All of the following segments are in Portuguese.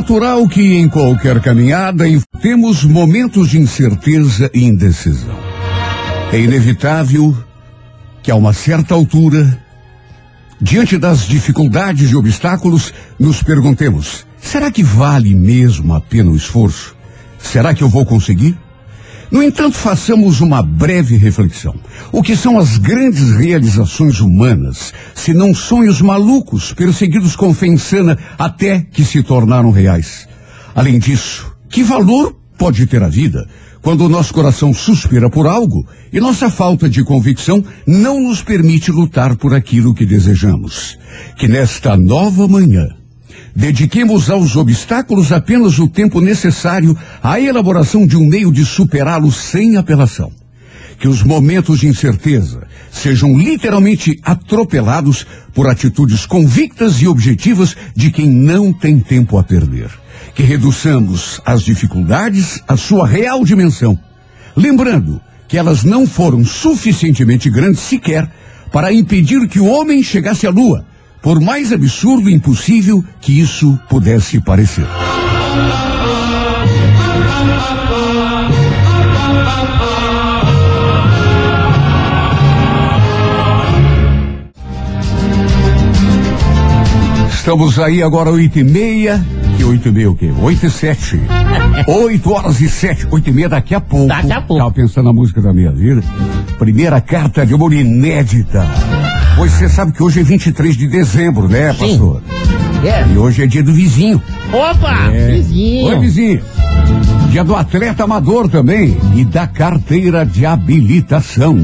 Natural que em qualquer caminhada temos momentos de incerteza e indecisão. É inevitável que a uma certa altura, diante das dificuldades e obstáculos, nos perguntemos: será que vale mesmo a pena o esforço? Será que eu vou conseguir? No entanto, façamos uma breve reflexão. O que são as grandes realizações humanas, se não sonhos malucos, perseguidos com fé insana até que se tornaram reais? Além disso, que valor pode ter a vida quando o nosso coração suspira por algo e nossa falta de convicção não nos permite lutar por aquilo que desejamos? Que nesta nova manhã, Dediquemos aos obstáculos apenas o tempo necessário à elaboração de um meio de superá-los sem apelação. Que os momentos de incerteza sejam literalmente atropelados por atitudes convictas e objetivas de quem não tem tempo a perder. Que reduçamos as dificuldades à sua real dimensão. Lembrando que elas não foram suficientemente grandes sequer para impedir que o homem chegasse à lua por mais absurdo e impossível que isso pudesse parecer. Estamos aí agora oito e meia. Que oito e meia o quê? Oito e sete. Oito horas e sete. Oito e meia daqui a pouco. Daqui a pouco. Tava pensando na música da minha vida. Primeira carta de amor inédita. Pois você sabe que hoje é 23 de dezembro, né, Sim. pastor? É. E hoje é dia do vizinho. Opa! É. Vizinho. Oi, vizinho. Dia do atleta amador também. E da carteira de habilitação.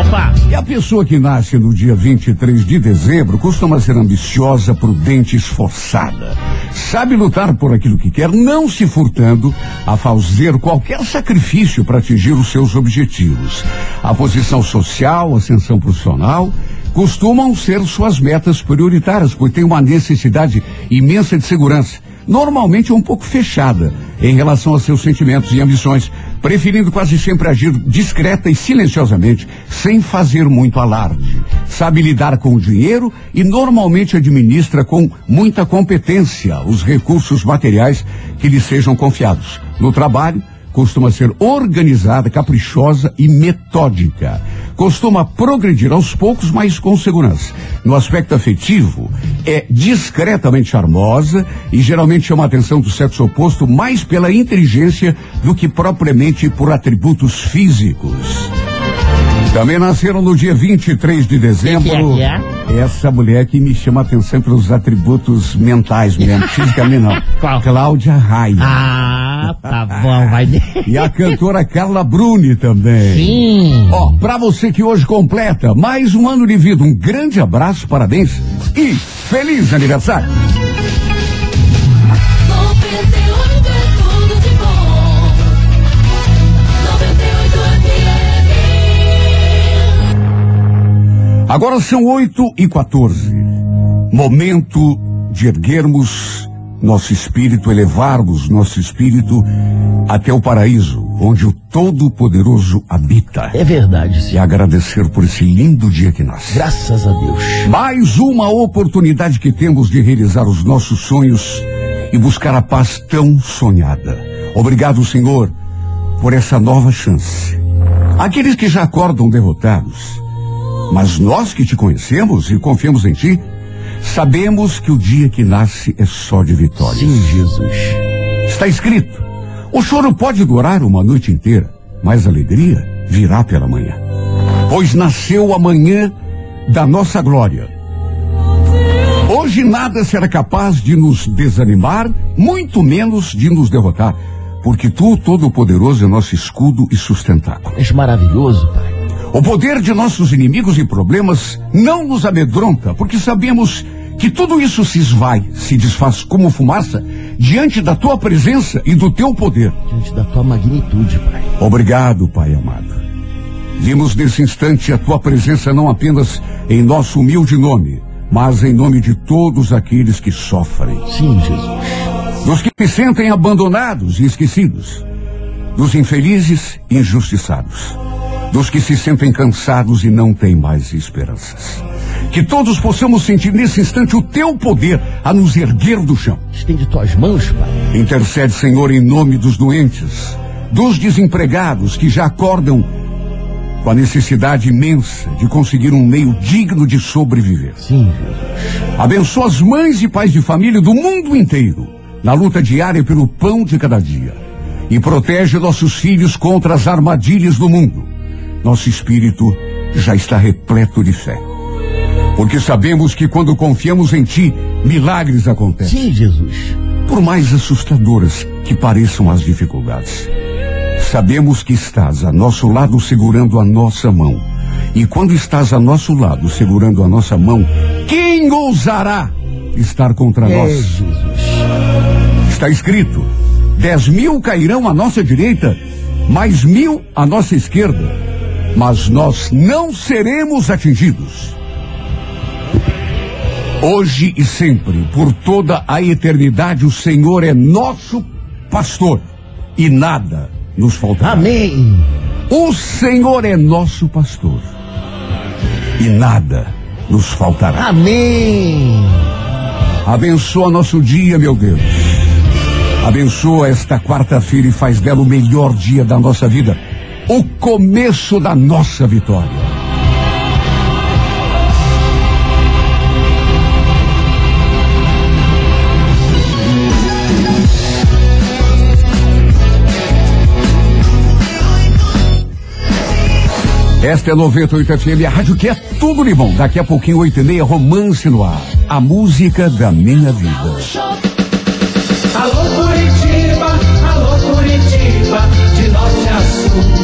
Opa! E a pessoa que nasce no dia 23 de dezembro costuma ser ambiciosa, prudente, esforçada. Sabe lutar por aquilo que quer, não se furtando a fazer qualquer sacrifício para atingir os seus objetivos. A posição social, a ascensão profissional, costumam ser suas metas prioritárias, pois tem uma necessidade imensa de segurança. Normalmente um pouco fechada em relação a seus sentimentos e ambições, preferindo quase sempre agir discreta e silenciosamente, sem fazer muito alarde. Sabe lidar com o dinheiro e normalmente administra com muita competência os recursos materiais que lhe sejam confiados. No trabalho, costuma ser organizada, caprichosa e metódica. Costuma progredir aos poucos, mas com segurança. No aspecto afetivo, é discretamente charmosa e geralmente chama a atenção do sexo oposto mais pela inteligência do que propriamente por atributos físicos. Também nasceram no dia 23 de dezembro. Que é, que Essa mulher que me chama a atenção pelos atributos mentais mesmo, fisicamente não. Qual? Cláudia Raia. Ah, tá bom, vai. E a cantora Carla Bruni também. Sim. Ó, pra você que hoje completa mais um ano de vida, um grande abraço, parabéns e feliz aniversário. Agora são 8 e 14. Momento de erguermos nosso espírito, elevarmos nosso espírito até o paraíso, onde o Todo-Poderoso habita. É verdade, E sim. agradecer por esse lindo dia que nasce. Graças a Deus. Mais uma oportunidade que temos de realizar os nossos sonhos e buscar a paz tão sonhada. Obrigado, Senhor, por essa nova chance. Aqueles que já acordam derrotados, mas nós que te conhecemos e confiamos em ti, sabemos que o dia que nasce é só de vitórias. Sim, Jesus. Está escrito: o choro pode durar uma noite inteira, mas a alegria virá pela manhã. Pois nasceu amanhã da nossa glória. Hoje nada será capaz de nos desanimar, muito menos de nos derrotar, porque tu, Todo-Poderoso, é nosso escudo e sustentáculo. És maravilhoso, Pai. O poder de nossos inimigos e problemas não nos amedronta, porque sabemos que tudo isso se esvai, se desfaz como fumaça diante da tua presença e do teu poder. Diante da tua magnitude, Pai. Obrigado, Pai amado. Vimos nesse instante a tua presença não apenas em nosso humilde nome, mas em nome de todos aqueles que sofrem, Sim, Jesus. dos que se sentem abandonados e esquecidos, dos infelizes e injustiçados. Dos que se sentem cansados e não têm mais esperanças. Que todos possamos sentir nesse instante o teu poder a nos erguer do chão. Estende tuas mãos, Pai. Intercede, Senhor, em nome dos doentes, dos desempregados que já acordam com a necessidade imensa de conseguir um meio digno de sobreviver. Sim, Jesus. Abençoa as mães e pais de família do mundo inteiro na luta diária pelo pão de cada dia. E protege nossos filhos contra as armadilhas do mundo. Nosso espírito já está repleto de fé. Porque sabemos que quando confiamos em Ti, milagres acontecem. Sim, Jesus. Por mais assustadoras que pareçam as dificuldades. Sabemos que estás a nosso lado segurando a nossa mão. E quando estás a nosso lado segurando a nossa mão, quem ousará estar contra É, nós? Jesus. Está escrito: dez mil cairão à nossa direita, mais mil à nossa esquerda, mas nós não seremos atingidos. Hoje e sempre, por toda a eternidade, o Senhor é nosso pastor e nada nos faltará. Amém. O Senhor é nosso pastor e nada nos faltará. Amém. Abençoa nosso dia, meu Deus. Abençoa esta quarta-feira e faz dela o melhor dia da nossa vida. O começo da nossa vitória. Esta é 98 FM, a rádio que é tudo de bom. Daqui a pouquinho, 8 e meia, romance no ar. A música da minha vida. Alô Curitiba, alô Curitiba, de norte a sul.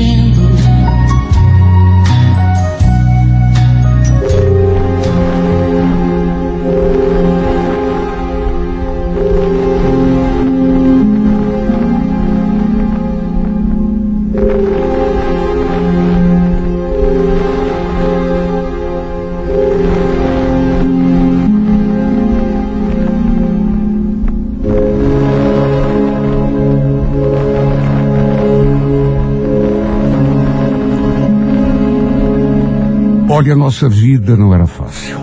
sentindo. Olha, a nossa vida não era fácil.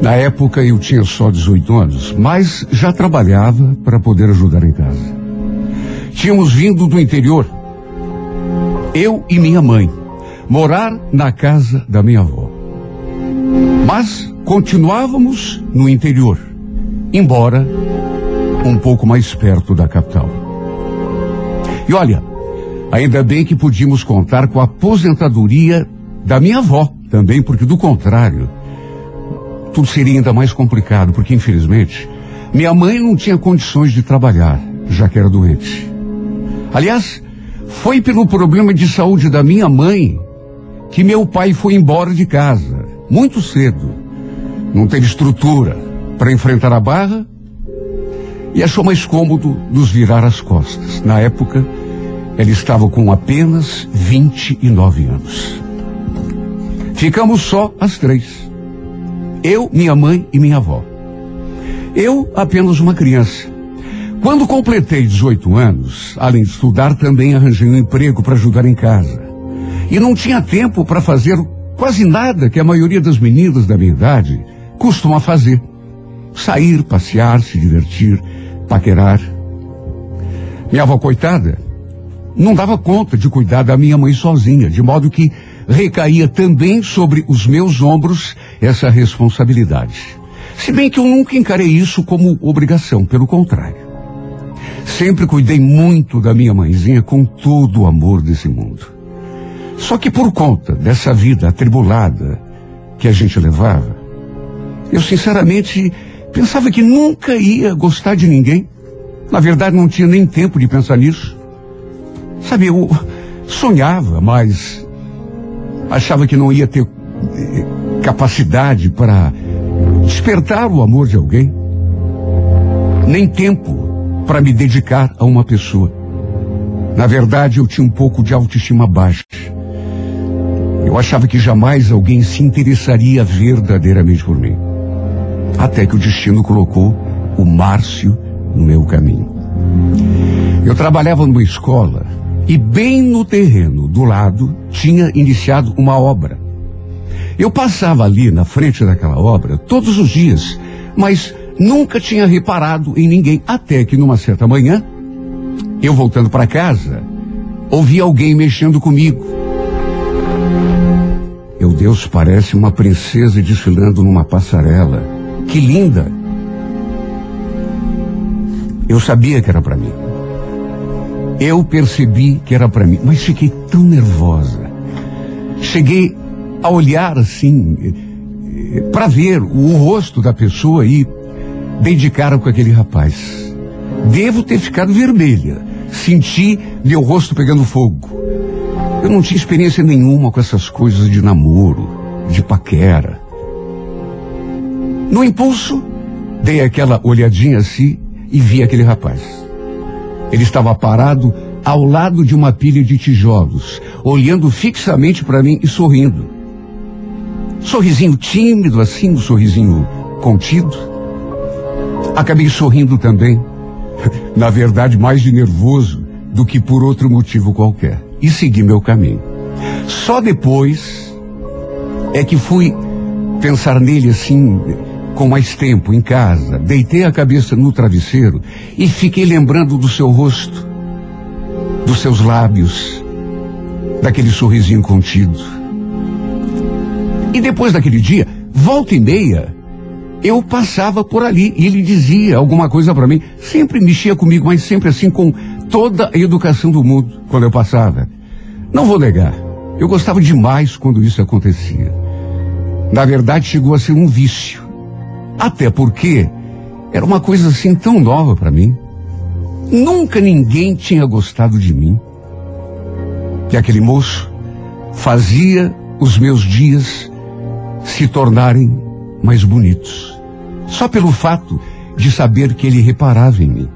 Na época eu tinha só 18 anos, mas já trabalhava para poder ajudar em casa. Tínhamos vindo do interior, eu e minha mãe, morar na casa da minha avó. Mas continuávamos no interior, embora um pouco mais perto da capital. E olha, ainda bem que podíamos contar com a aposentadoria da minha avó também, porque do contrário, tudo seria ainda mais complicado, porque infelizmente minha mãe não tinha condições de trabalhar, já que era doente. Aliás, foi pelo problema de saúde da minha mãe que meu pai foi embora de casa, muito cedo. Não teve estrutura para enfrentar a barra e achou mais cômodo nos virar as costas. Na época, ela estava com apenas 29 anos. Ficamos só as três. Eu, minha mãe e minha avó. Eu, apenas uma criança. Quando completei 18 anos, além de estudar, também arranjei um emprego para ajudar em casa. E não tinha tempo para fazer quase nada que a maioria das meninas da minha idade costuma fazer. Sair, passear, se divertir, paquerar. Minha avó, coitada, não dava conta de cuidar da minha mãe sozinha, de modo que recaía também sobre os meus ombros essa responsabilidade. Se bem que eu nunca encarei isso como obrigação, pelo contrário. Sempre cuidei muito da minha mãezinha com todo o amor desse mundo. Só que por conta dessa vida atribulada que a gente levava, eu sinceramente pensava que nunca ia gostar de ninguém. Na verdade, não tinha nem tempo de pensar nisso. Sabe, eu sonhava, mas achava que não ia ter eh, capacidade para despertar o amor de alguém, nem tempo para me dedicar a uma pessoa. Na verdade, eu tinha um pouco de autoestima baixa. Eu achava que jamais alguém se interessaria verdadeiramente por mim. Até que o destino colocou o Márcio no meu caminho. Eu trabalhava numa escola e bem no terreno do lado tinha iniciado uma obra. Eu passava ali na frente daquela obra todos os dias, mas nunca tinha reparado em ninguém, até que numa certa manhã, eu voltando para casa, ouvi alguém mexendo comigo. Meu Deus, parece uma princesa desfilando numa passarela. Que linda! Eu sabia que era para mim. Eu percebi que era para mim, mas fiquei tão nervosa. Cheguei a olhar assim, para ver o rosto da pessoa e dei de cara com aquele rapaz. Devo ter ficado vermelha. Senti meu rosto pegando fogo. Eu não tinha experiência nenhuma com essas coisas de namoro, de paquera. No impulso, dei aquela olhadinha assim e vi aquele rapaz. Ele estava parado ao lado de uma pilha de tijolos, olhando fixamente para mim e sorrindo. Sorrisinho tímido, assim, um sorrisinho contido. Acabei sorrindo também. Na verdade, mais de nervoso do que por outro motivo qualquer. E segui meu caminho. Só depois é que fui pensar nele assim, com mais tempo, em casa. Deitei a cabeça no travesseiro e fiquei lembrando do seu rosto, dos seus lábios, daquele sorrisinho contido. E depois daquele dia, volta e meia, eu passava por ali e ele dizia alguma coisa para mim. Sempre mexia comigo, mas sempre assim com toda a educação do mundo quando eu passava. Não vou negar, eu gostava demais quando isso acontecia. Na verdade, chegou a ser um vício. Até porque era uma coisa assim tão nova para mim. Nunca ninguém tinha gostado de mim. E aquele moço fazia os meus dias se tornarem mais bonitos. Só pelo fato de saber que ele reparava em mim.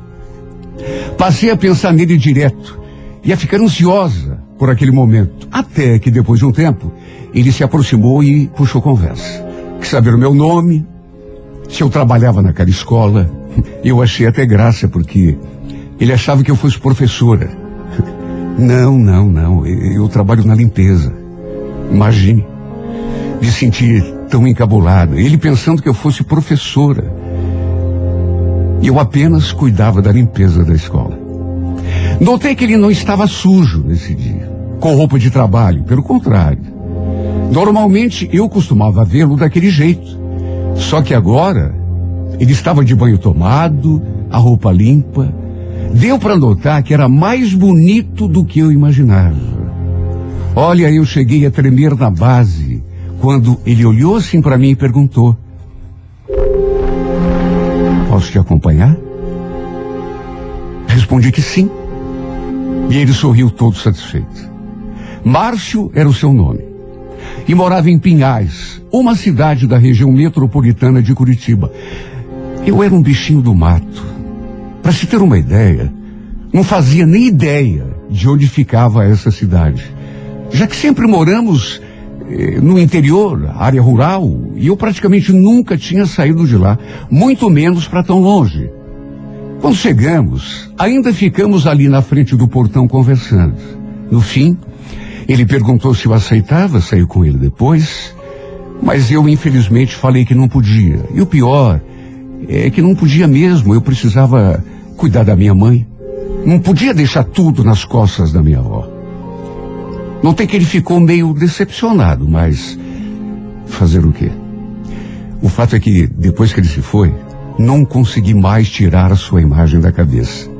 Passei a pensar nele direto e a ficar ansiosa por aquele momento. Até que depois de um tempo, ele se aproximou e puxou conversa. Quis saber o meu nome, se eu trabalhava naquela escola. Eu achei até graça, porque ele achava que eu fosse professora. Não, não, não. Eu trabalho na limpeza. Imagine. Me sentir tão encabulada. Ele pensando que eu fosse professora. E eu apenas cuidava da limpeza da escola. Notei que ele não estava sujo nesse dia, com roupa de trabalho. Pelo contrário. Normalmente eu costumava vê-lo daquele jeito. Só que agora ele estava de banho tomado, a roupa limpa. Deu para notar que era mais bonito do que eu imaginava. Olha, eu cheguei a tremer na base quando ele olhou assim para mim e perguntou: Posso te acompanhar? Respondi que sim. E ele sorriu todo satisfeito. Márcio era o seu nome. E morava em Pinhais, uma cidade da região metropolitana de Curitiba. Eu era um bichinho do mato. Para se ter uma ideia, não fazia nem ideia de onde ficava essa cidade. Já que sempre moramos eh, no interior, área rural, e eu praticamente nunca tinha saído de lá, muito menos para tão longe. Quando chegamos, ainda ficamos ali na frente do portão conversando. No fim, ele perguntou se eu aceitava sair com ele depois, mas eu infelizmente falei que não podia. E o pior é que não podia mesmo, eu precisava cuidar da minha mãe. Não podia deixar tudo nas costas da minha avó. Notei que ele ficou meio decepcionado, mas fazer o quê? O fato é que depois que ele se foi, não consegui mais tirar a sua imagem da cabeça.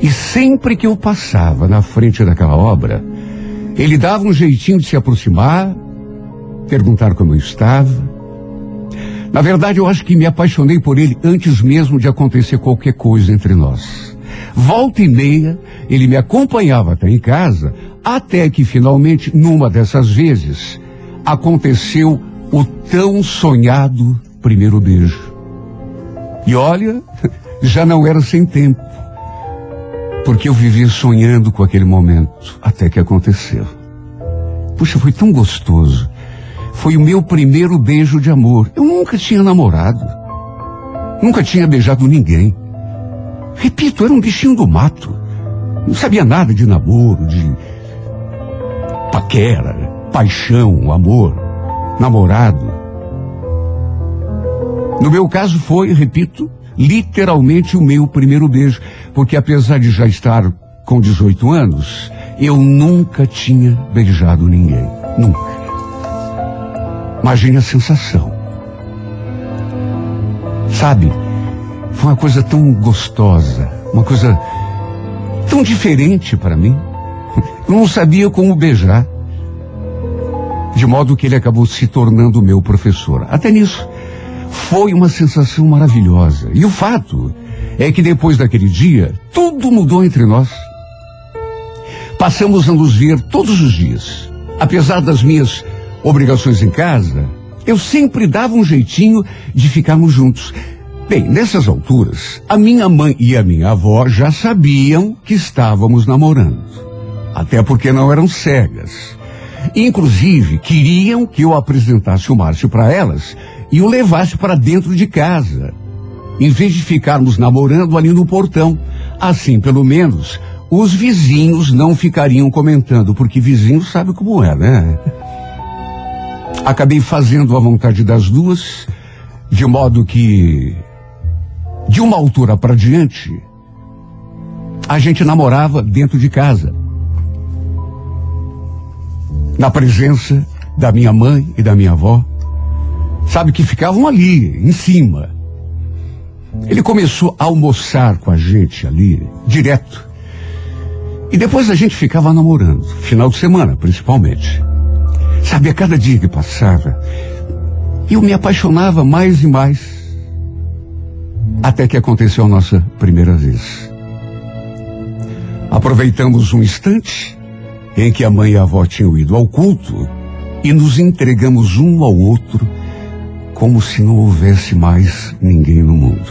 E sempre que eu passava na frente daquela obra, Ele dava um jeitinho de se aproximar, perguntar como eu estava. Na verdade, eu acho que me apaixonei por ele antes mesmo de acontecer qualquer coisa entre nós. Volta e meia, ele me acompanhava até em casa, até que finalmente, numa dessas vezes, aconteceu o tão sonhado primeiro beijo. E olha, já não era sem tempo, porque eu vivia sonhando com aquele momento, até que aconteceu. Puxa, foi tão gostoso. Foi o meu primeiro beijo de amor. Eu nunca tinha namorado. Nunca tinha beijado ninguém. Repito, era um bichinho do mato. Não sabia nada de namoro, de paquera, paixão, amor, namorado. No meu caso foi, repito, literalmente o meu primeiro beijo, porque apesar de já estar com 18 anos, eu nunca tinha beijado ninguém. Nunca. Imagine a sensação. Sabe? Foi uma coisa tão gostosa, uma coisa tão diferente para mim. Eu não sabia como beijar. De modo que ele acabou se tornando meu professor. Até nisso, foi uma sensação maravilhosa. E o fato é que depois daquele dia, tudo mudou entre nós. Passamos a nos ver todos os dias. Apesar das minhas obrigações em casa, eu sempre dava um jeitinho de ficarmos juntos. Bem, nessas alturas, a minha mãe e a minha avó já sabiam que estávamos namorando. Até porque não eram cegas. Inclusive, queriam que eu apresentasse o Márcio para elas e o levasse para dentro de casa. Em vez de ficarmos namorando ali no portão. Assim, pelo menos, os vizinhos não ficariam comentando, porque vizinho sabe como é, né? Acabei fazendo a vontade das duas, de modo que, de uma altura para diante, a gente namorava dentro de casa. Na presença da minha mãe e da minha avó. Sabe que ficavam ali, em cima. Ele começou a almoçar com a gente ali, direto. E depois a gente ficava namorando, final de semana, principalmente. Sabe, a cada dia que passava, eu me apaixonava mais e mais. Até que aconteceu a nossa primeira vez. Aproveitamos um instante em que a mãe e a avó tinham ido ao culto e nos entregamos um ao outro como se não houvesse mais ninguém no mundo.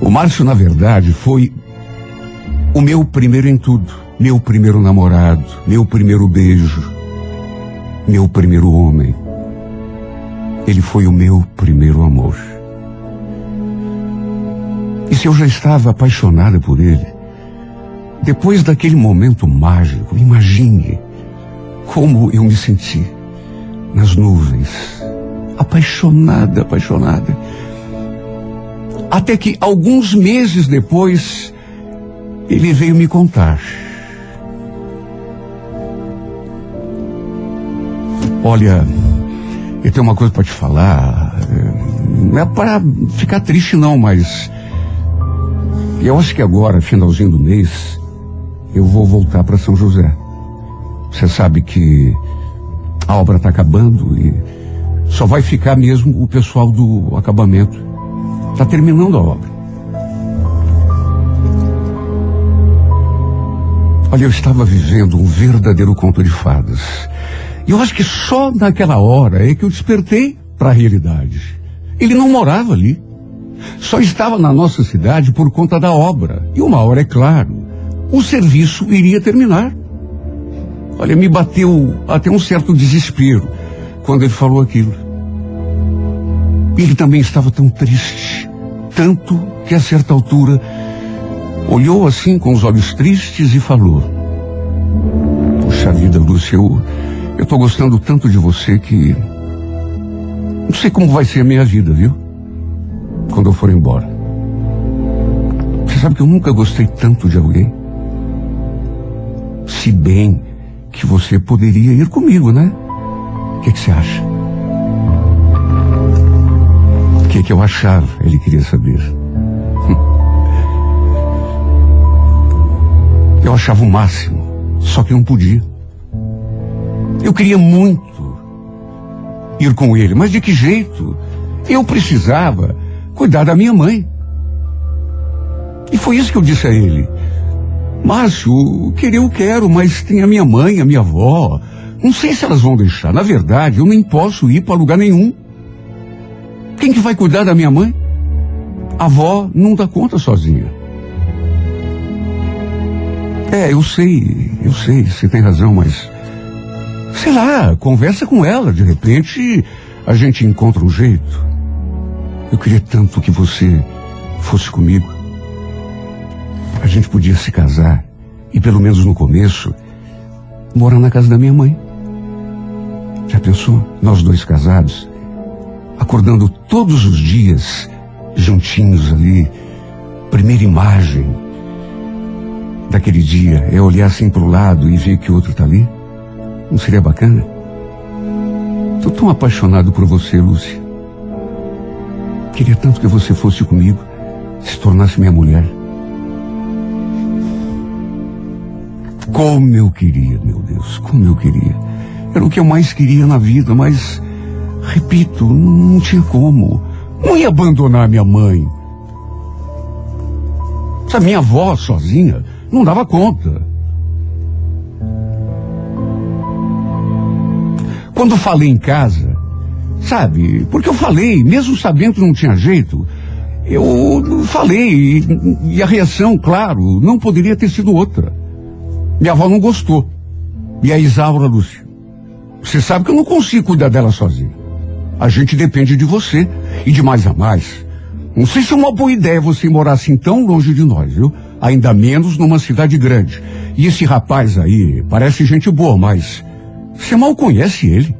O Márcio, na verdade, foi o meu primeiro em tudo, meu primeiro namorado, meu primeiro beijo, meu primeiro homem. Ele foi o meu primeiro amor. E se eu já estava apaixonada por ele, depois daquele momento mágico, imagine como eu me senti nas nuvens, apaixonada, apaixonada. Até que alguns meses depois, ele veio me contar. Olha, eu tenho uma coisa para te falar. Não é para ficar triste não, mas eu acho que agora, finalzinho do mês, eu vou voltar para São José. Você sabe que a obra está acabando e só vai ficar mesmo o pessoal do acabamento. Está terminando a obra. Olha, eu estava vivendo um verdadeiro conto de fadas. E eu acho que só naquela hora é que eu despertei para a realidade. Ele não morava ali. Só estava na nossa cidade por conta da obra. E uma hora, é claro, o serviço iria terminar. Olha, me bateu até um certo desespero quando ele falou aquilo. Ele também estava tão triste, tanto que a certa altura olhou assim com os olhos tristes e falou: Puxa vida, Lúcia, eu estou gostando tanto de você que não sei como vai ser a minha vida, viu? Quando eu for embora. Você sabe que eu nunca gostei tanto de alguém? Se bem que você poderia ir comigo, né? O que, que você acha? O que, que eu achava? Ele queria saber. Eu achava o máximo Só que não podia. Eu queria muito ir com ele, mas de que jeito? Eu precisava cuidar da minha mãe. E foi isso que eu disse a ele. Márcio, querer eu quero, mas tem a minha mãe, a minha avó. Não sei se elas vão deixar. Na verdade, eu nem posso ir para lugar nenhum. Quem que vai cuidar da minha mãe? A avó não dá conta sozinha. É, eu sei, eu sei, você tem razão, mas. Sei lá, conversa com ela, de repente a gente encontra um jeito. Eu queria tanto que você fosse comigo. Gente podia se casar e, pelo menos no começo, morar na casa da minha mãe. Já pensou? Nós dois casados, acordando todos os dias, juntinhos ali. Primeira imagem daquele dia é olhar assim para o lado e ver que o outro está ali. Não seria bacana? Estou tão apaixonado por você, Lúcia. Queria tanto que você fosse comigo, se tornasse minha mulher. Como eu queria, meu Deus, como eu queria. Era o que eu mais queria na vida, mas, repito, não tinha como. Não ia abandonar minha mãe. Essa minha avó sozinha não dava conta. Quando falei em casa, sabe, porque eu falei, mesmo sabendo que não tinha jeito, eu falei, e, e a reação, claro, não poderia ter sido outra. Minha avó não gostou. E a Isaura, Lúcia, você sabe que eu não consigo cuidar dela sozinho. A gente depende de você e de mais a mais. Não sei se é uma boa ideia você morar assim tão longe de nós, viu? Ainda menos numa cidade grande. E esse rapaz aí parece gente boa, mas você mal conhece ele.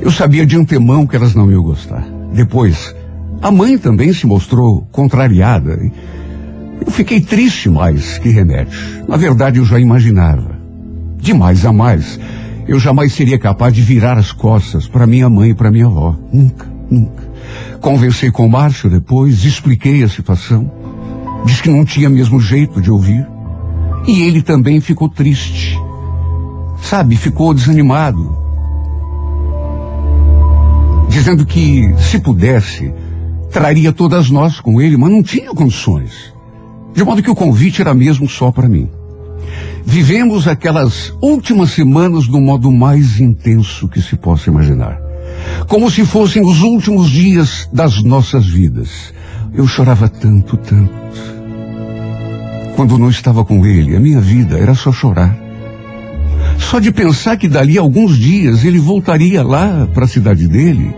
Eu sabia de antemão que elas não iam gostar. Depois, a mãe também se mostrou contrariada. Eu fiquei triste mais que remédio. Na verdade, eu já imaginava. De mais a mais, eu jamais seria capaz de virar as costas para minha mãe e para minha avó. Nunca, nunca. Conversei com o Márcio depois, expliquei a situação. Disse que não tinha mesmo jeito de ouvir. E ele também ficou triste. Sabe, ficou desanimado. Dizendo que, se pudesse, traria todas nós com ele, mas não tinha condições. De modo que o convite era mesmo só para mim. Vivemos aquelas últimas semanas do modo mais intenso que se possa imaginar. Como se fossem os últimos dias das nossas vidas. Eu chorava tanto, tanto. Quando não estava com ele, a minha vida era só chorar. Só de pensar que dali a alguns dias ele voltaria lá para a cidade dele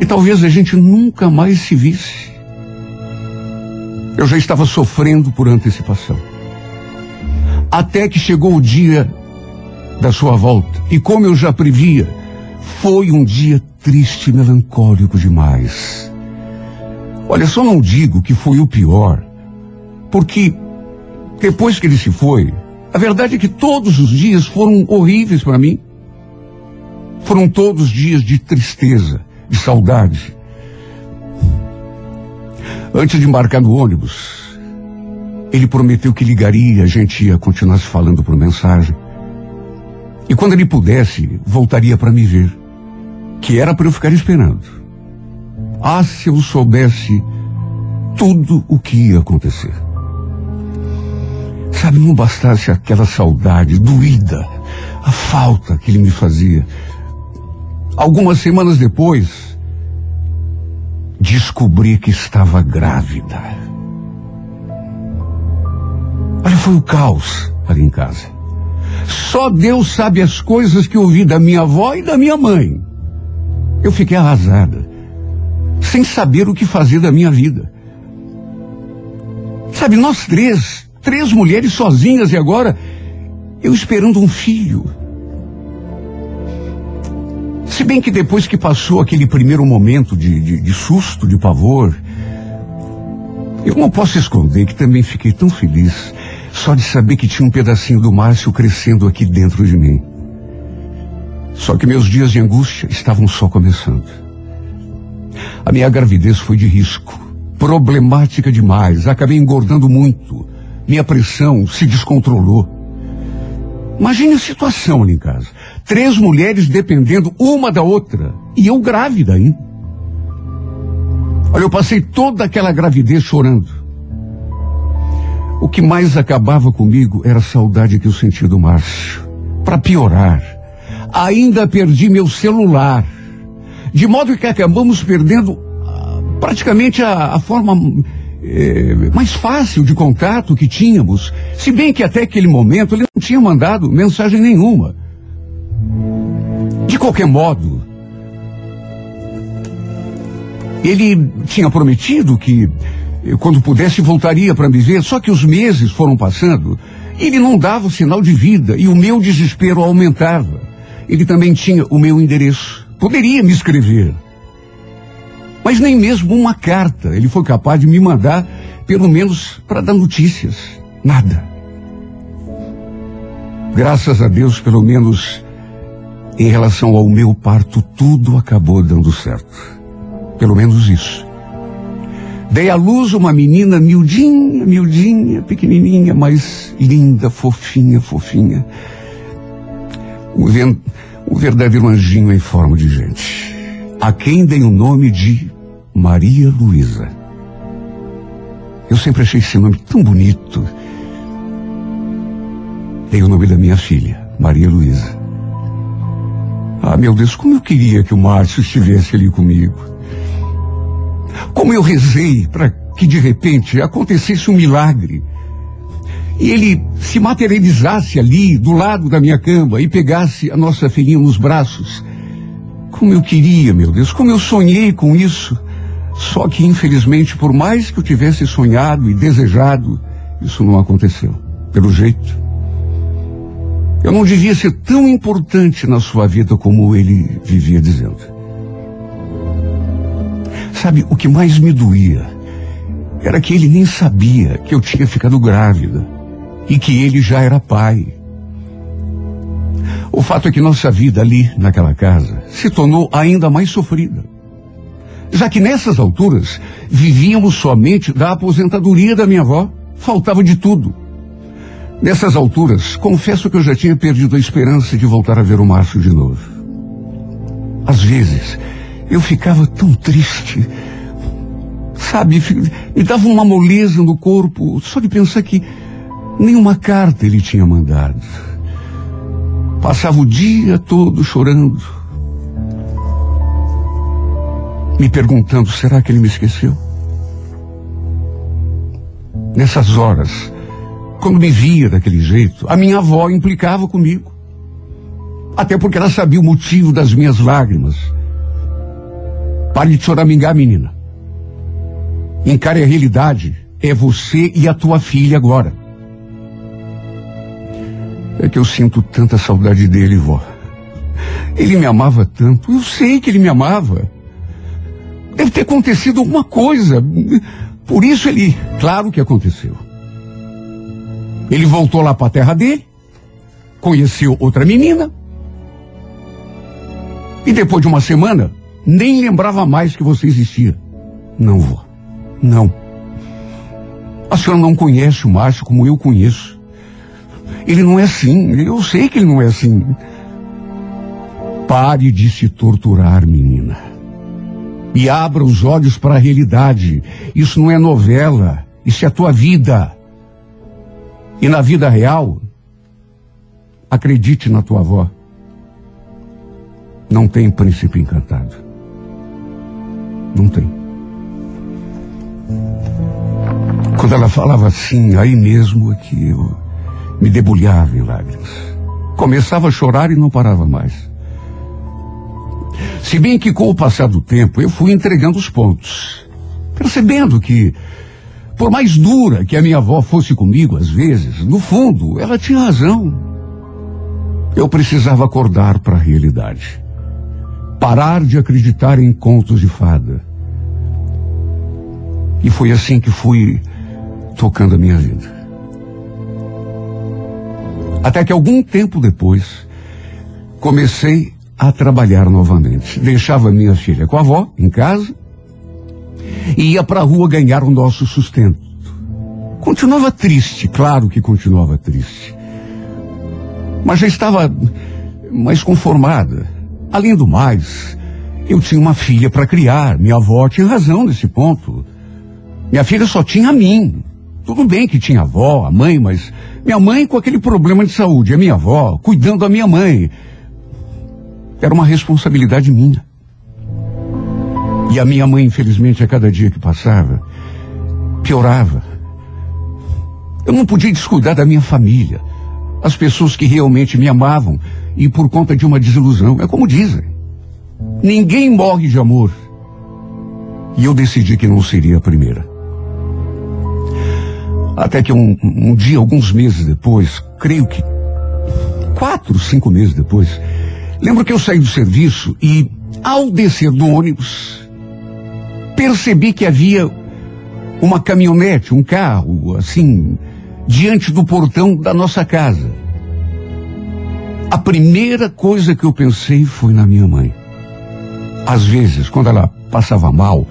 e talvez a gente nunca mais se visse. Eu já estava sofrendo por antecipação. Até que chegou o dia da sua volta. E como eu já previa, foi um dia triste e melancólico demais. Olha, só não digo que foi o pior, porque depois que ele se foi, a verdade é que todos os dias foram horríveis para mim. Foram todos dias de tristeza, de saudade. Antes de embarcar no ônibus, ele prometeu que ligaria, a gente ia continuar se falando por mensagem. E quando ele pudesse, voltaria para me ver. Que era para eu ficar esperando. Ah, se eu soubesse tudo o que ia acontecer. Sabe, não bastasse aquela saudade doída, a falta que ele me fazia. Algumas semanas depois, descobri que estava grávida. Olha, foi o caos ali em casa. Só Deus sabe as coisas que ouvi da minha avó e da minha mãe. Eu fiquei arrasada, sem saber o que fazer da minha vida. Sabe, nós três, três mulheres sozinhas e agora eu esperando um filho. Se bem que depois que passou aquele primeiro momento de, de, de susto, de pavor, eu não posso esconder que também fiquei tão feliz só de saber que tinha um pedacinho do Márcio crescendo aqui dentro de mim. Só que meus dias de angústia estavam só começando. A minha gravidez foi de risco, problemática demais, acabei engordando muito minha pressão se descontrolou. Imagine a situação ali em casa. Três mulheres dependendo uma da outra. E eu grávida ainda. Olha, eu passei toda aquela gravidez chorando. O que mais acabava comigo era a saudade que eu sentia do Márcio. Para piorar, ainda perdi meu celular. De modo que acabamos perdendo ah, praticamente a, a forma eh, mais fácil de contato que tínhamos. Se bem que até aquele momento ele não tinha mandado mensagem nenhuma. De qualquer modo, ele tinha prometido que eh, quando pudesse voltaria para me ver, só que os meses foram passando ele não dava sinal de vida e o meu desespero aumentava. Ele também tinha o meu endereço. Poderia me escrever. Mas nem mesmo uma carta ele foi capaz de me mandar, pelo menos para dar notícias. Nada. Graças a Deus, pelo menos em relação ao meu parto, tudo acabou dando certo. Pelo menos isso. Dei à luz uma menina miudinha, miudinha, pequenininha, mas linda, fofinha, fofinha. Um, verdadeiro anjinho em forma de gente. A quem dei o nome de Maria Luísa. Eu sempre achei esse nome tão bonito. Dei o nome da minha filha, Maria Luísa. Ah, meu Deus, como eu queria que o Márcio estivesse ali comigo. Como eu rezei para que de repente acontecesse um milagre. E ele se materializasse ali, do lado da minha cama, e pegasse a nossa filhinha nos braços. Como eu queria, meu Deus, como eu sonhei com isso. Só que, infelizmente, por mais que eu tivesse sonhado e desejado, isso não aconteceu. Pelo jeito. Eu não devia ser tão importante na sua vida como ele vivia dizendo. Sabe, o que mais me doía era que ele nem sabia que eu tinha ficado grávida e que ele já era pai. O fato é que nossa vida ali, naquela casa, se tornou ainda mais sofrida. Já que nessas alturas vivíamos somente da aposentadoria da minha avó, faltava de tudo. Nessas alturas, confesso que eu já tinha perdido a esperança de voltar a ver o Márcio de novo. Às vezes, eu ficava tão triste. Sabe, me dava uma moleza no corpo só de pensar que nenhuma carta ele tinha mandado. Passava o dia todo chorando. Me perguntando, será que ele me esqueceu? Nessas horas, quando me via daquele jeito, a minha avó implicava comigo. Até porque ela sabia o motivo das minhas lágrimas. Pare de choramingar, menina. Encare a realidade. É você e a tua filha agora. É que eu sinto tanta saudade dele, vó. Ele me amava tanto. Eu sei que ele me amava. Deve ter acontecido alguma coisa. Por isso ele. Claro que aconteceu. Ele voltou lá para a terra dele, conheceu outra menina. E depois de uma semana, nem lembrava mais que você existia. Não, vó. Não. A senhora não conhece o Márcio como eu conheço. Ele não é assim. Eu sei que ele não é assim. Pare de se torturar, menina. E abra os olhos para a realidade. Isso não é novela. Isso é a tua vida. E na vida real, acredite na tua avó. Não tem príncipe encantado. Não tem. Quando ela falava assim, aí mesmo é que eu me debulhava em lágrimas. Começava a chorar e não parava mais. Se bem que com o passar do tempo eu fui entregando os pontos, percebendo que, por mais dura que a minha avó fosse comigo às vezes, no fundo ela tinha razão. Eu precisava acordar para a realidade. Parar de acreditar em contos de fada. E foi assim que fui tocando a minha vida. Até que algum tempo depois, comecei a trabalhar novamente. Deixava minha filha com a avó, em casa, e ia para a rua ganhar o nosso sustento. continuava triste, claro que continuava triste. Mas já estava mais conformada. Além do mais, eu tinha uma filha para criar. Minha avó tinha razão nesse ponto. Minha filha só tinha a mim. Tudo bem que tinha a avó, a mãe, mas minha mãe com aquele problema de saúde, a minha avó cuidando da minha mãe. Era uma responsabilidade minha. E a minha mãe, infelizmente, a cada dia que passava, piorava. Eu não podia descuidar da minha família, as pessoas que realmente me amavam, e por conta de uma desilusão. É como dizem: ninguém morre de amor. E eu decidi que não seria a primeira. Até que um, um dia, alguns meses depois, creio que quatro, cinco meses depois, lembro que eu saí do serviço e, ao descer do ônibus, percebi que havia uma caminhonete, um carro, assim, diante do portão da nossa casa. A primeira coisa que eu pensei foi na minha mãe. Às vezes, quando ela passava mal,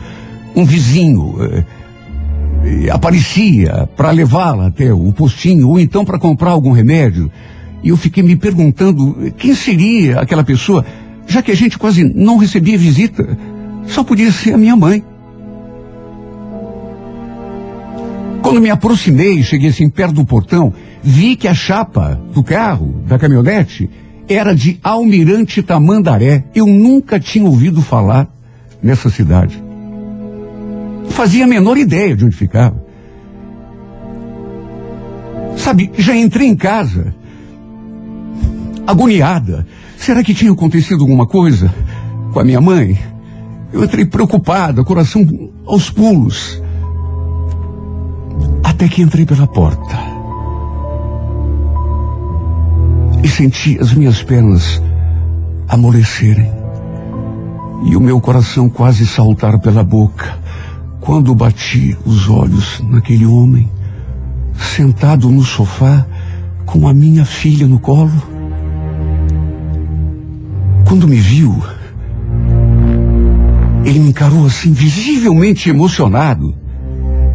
um vizinho eh, aparecia para levá-la até o postinho ou então para comprar algum remédio. E eu fiquei me perguntando quem seria aquela pessoa, já que a gente quase não recebia visita. Só podia ser a minha mãe. Quando me aproximei, cheguei assim perto do portão, vi que a chapa do carro, da caminhonete, era de Almirante Tamandaré. Eu nunca tinha ouvido falar nessa cidade. Fazia a menor ideia de onde ficava. Sabe, já entrei em casa, agoniada. Será que tinha acontecido alguma coisa com a minha mãe? Eu entrei preocupada, coração aos pulos. Até que entrei pela porta. E senti as minhas pernas amolecerem. E o meu coração quase saltar pela boca. Quando bati os olhos naquele homem, sentado no sofá, com a minha filha no colo. Quando me viu, ele me encarou assim, visivelmente emocionado.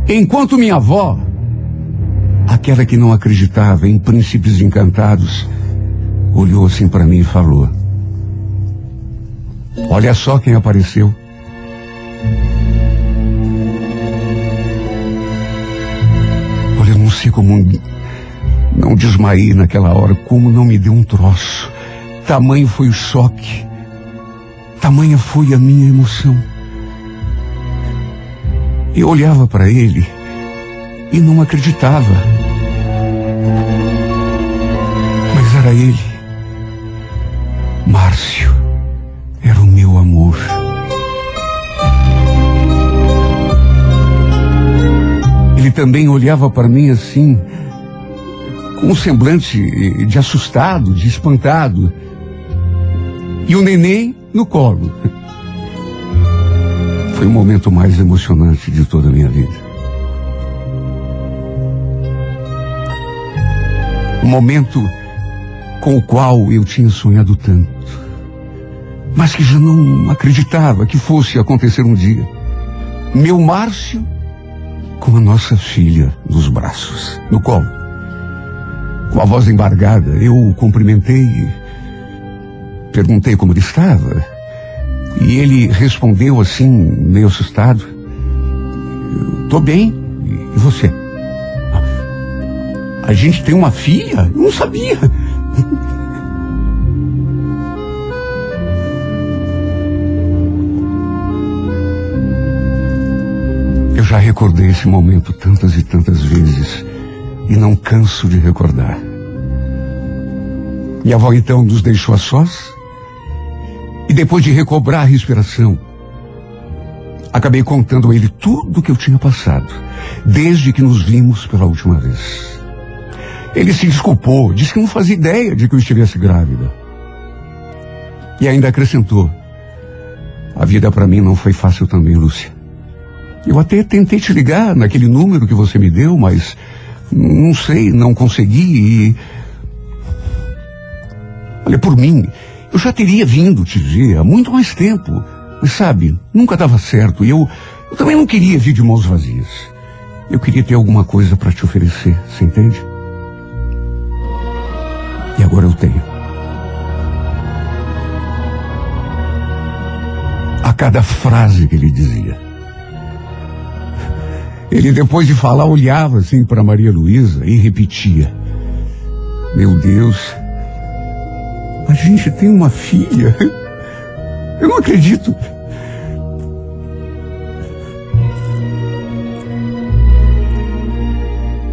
Enquanto minha avó, aquela que não acreditava em príncipes encantados, olhou assim para mim e falou: Olha só quem apareceu. Olha, eu não sei como não desmaiei naquela hora, como não me deu um troço. Tamanho foi o choque, tamanha foi a minha emoção. Eu olhava para ele e não acreditava. Mas era ele. Márcio era o meu amor. Ele também olhava para mim assim, com um semblante de assustado, de espantado. E o neném no colo. Foi o momento mais emocionante de toda a minha vida. Um momento com o qual eu tinha sonhado tanto, mas que já não acreditava que fosse acontecer um dia. Meu Márcio com a nossa filha nos braços, no colo. Com a voz embargada, eu o cumprimentei, perguntei como ele estava. E ele respondeu assim, meio assustado: Tô bem, e você? A gente tem uma filha? Eu não sabia. Eu já recordei esse momento tantas e tantas vezes e não canso de recordar. Minha avó então nos deixou a sós e depois de recobrar a respiração, acabei contando a ele tudo o que eu tinha passado, desde que nos vimos pela última vez. Ele se desculpou, disse que não fazia ideia de que eu estivesse grávida. E ainda acrescentou: A vida para mim não foi fácil também, Lúcia. Eu até tentei te ligar naquele número que você me deu, mas não sei, não consegui e. Olha, por mim, eu já teria vindo te ver há muito mais tempo. Mas sabe, nunca dava certo. E eu, eu também não queria vir de mãos vazias. Eu queria ter alguma coisa para te oferecer, você entende? E agora eu tenho. A cada frase que ele dizia. Ele, depois de falar, olhava assim para Maria Luísa e repetia: Meu Deus, a gente tem uma filha. Eu não acredito.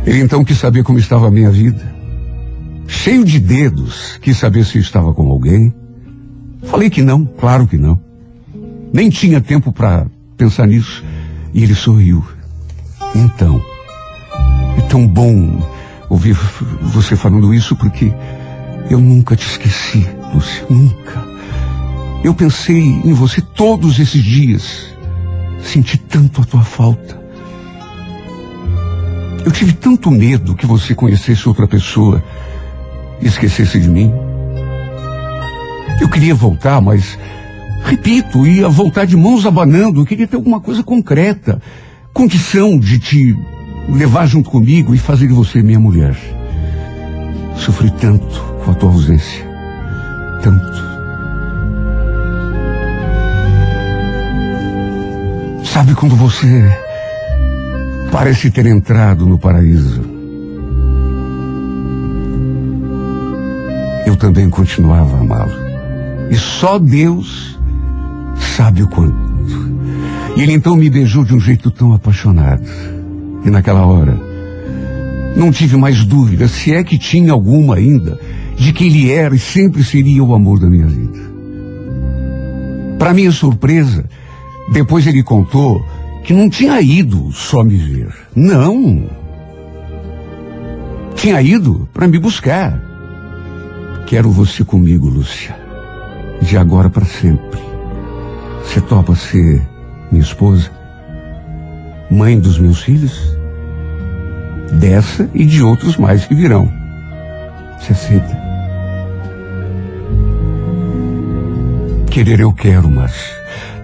Ele então quis saber como estava a minha vida. Cheio de dedos, quis saber se eu estava com alguém. Falei que não, claro que não. Nem tinha tempo para pensar nisso. E ele sorriu. Então, é tão bom ouvir você falando isso porque eu nunca te esqueci, Lúcia, nunca. Eu pensei em você todos esses dias. Senti tanto a tua falta. Eu tive tanto medo que você conhecesse outra pessoa e esquecesse de mim. Eu queria voltar, mas, repito, ia voltar de mãos abanando. Eu queria ter alguma coisa concreta, condição de te levar junto comigo e fazer de você minha mulher. Sofri tanto com a tua ausência. Tanto. Sabe quando você parece ter entrado no paraíso? Eu também continuava a amá-lo. E só Deus sabe o quanto. E ele então me beijou de um jeito tão apaixonado. E naquela hora, não tive mais dúvida, se é que tinha alguma ainda, de que ele era e sempre seria o amor da minha vida. Para minha surpresa, depois ele contou que não tinha ido só me ver. Não. Tinha ido para me buscar. Quero você comigo, Lúcia. De agora para sempre. Você topa ser minha esposa? Mãe dos meus filhos? Dessa e de outros mais que virão. Você aceita? Querer eu quero, mas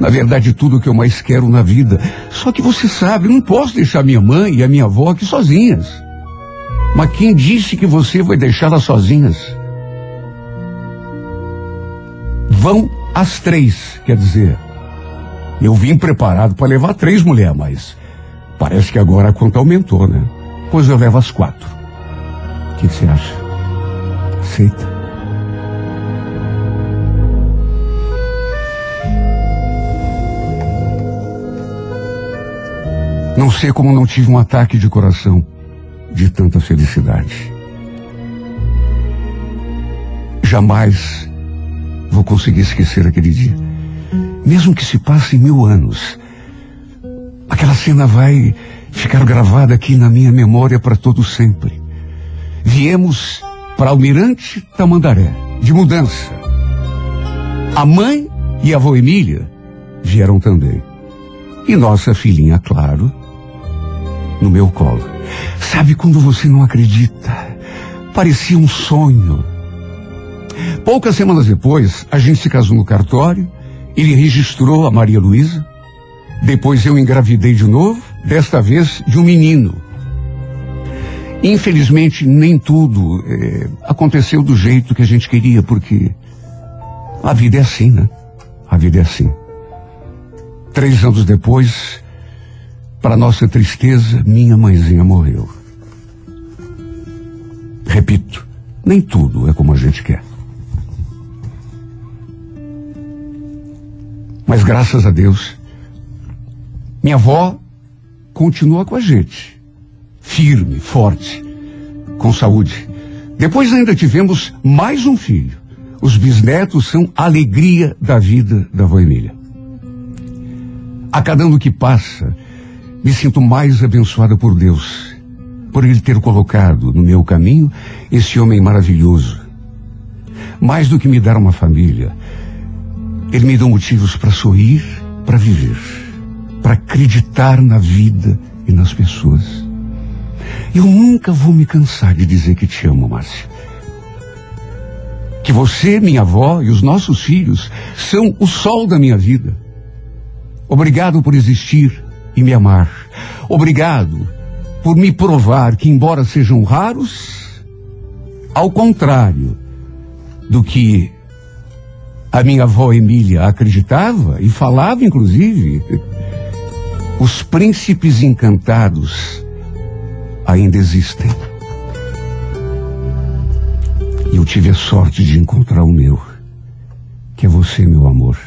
na verdade, tudo o que eu mais quero na vida. Só que você sabe, eu não posso deixar minha mãe e a minha avó aqui sozinhas. Mas quem disse que você vai deixá-las sozinhas? Vão as três, quer dizer. Eu vim preparado para levar três mulheres, mas parece que agora a conta aumentou, né? Pois eu levo as quatro. O que você acha? Aceita? Não sei como não tive um ataque de coração de tanta felicidade. Jamais vou conseguir esquecer aquele dia. Mesmo que se passem mil anos, aquela cena vai ficar gravada aqui na minha memória para todo sempre. Viemos para Almirante Tamandaré, de mudança. A mãe e a avó Emília vieram também. E nossa filhinha, claro, no meu colo. Sabe quando você não acredita? Parecia um sonho. Poucas semanas depois, a gente se casou no cartório, ele registrou a Maria Luísa. Depois eu engravidei de novo, desta vez de um menino. Infelizmente, nem tudo é, aconteceu do jeito que a gente queria, porque a vida é assim, né? A vida é assim. Três anos depois, para nossa tristeza, minha mãezinha morreu. Repito, nem tudo é como a gente quer. Mas graças a Deus, minha avó continua com a gente. Firme, forte, com saúde. Depois ainda tivemos mais um filho. Os bisnetos são a alegria da vida da avó Emília. A cada ano que passa, me sinto mais abençoada por Deus, por Ele ter colocado no meu caminho esse homem maravilhoso. Mais do que me dar uma família, Ele me deu motivos para sorrir, para viver, para acreditar na vida e nas pessoas. Eu nunca vou me cansar de dizer que te amo, Márcia. Que você, minha avó e os nossos filhos são o sol da minha vida. Obrigado por existir e me amar. Obrigado por me provar que, embora sejam raros, ao contrário do que a minha avó Emília acreditava e falava, inclusive, os príncipes encantados ainda existem. E eu tive a sorte de encontrar o meu, que é você, meu amor,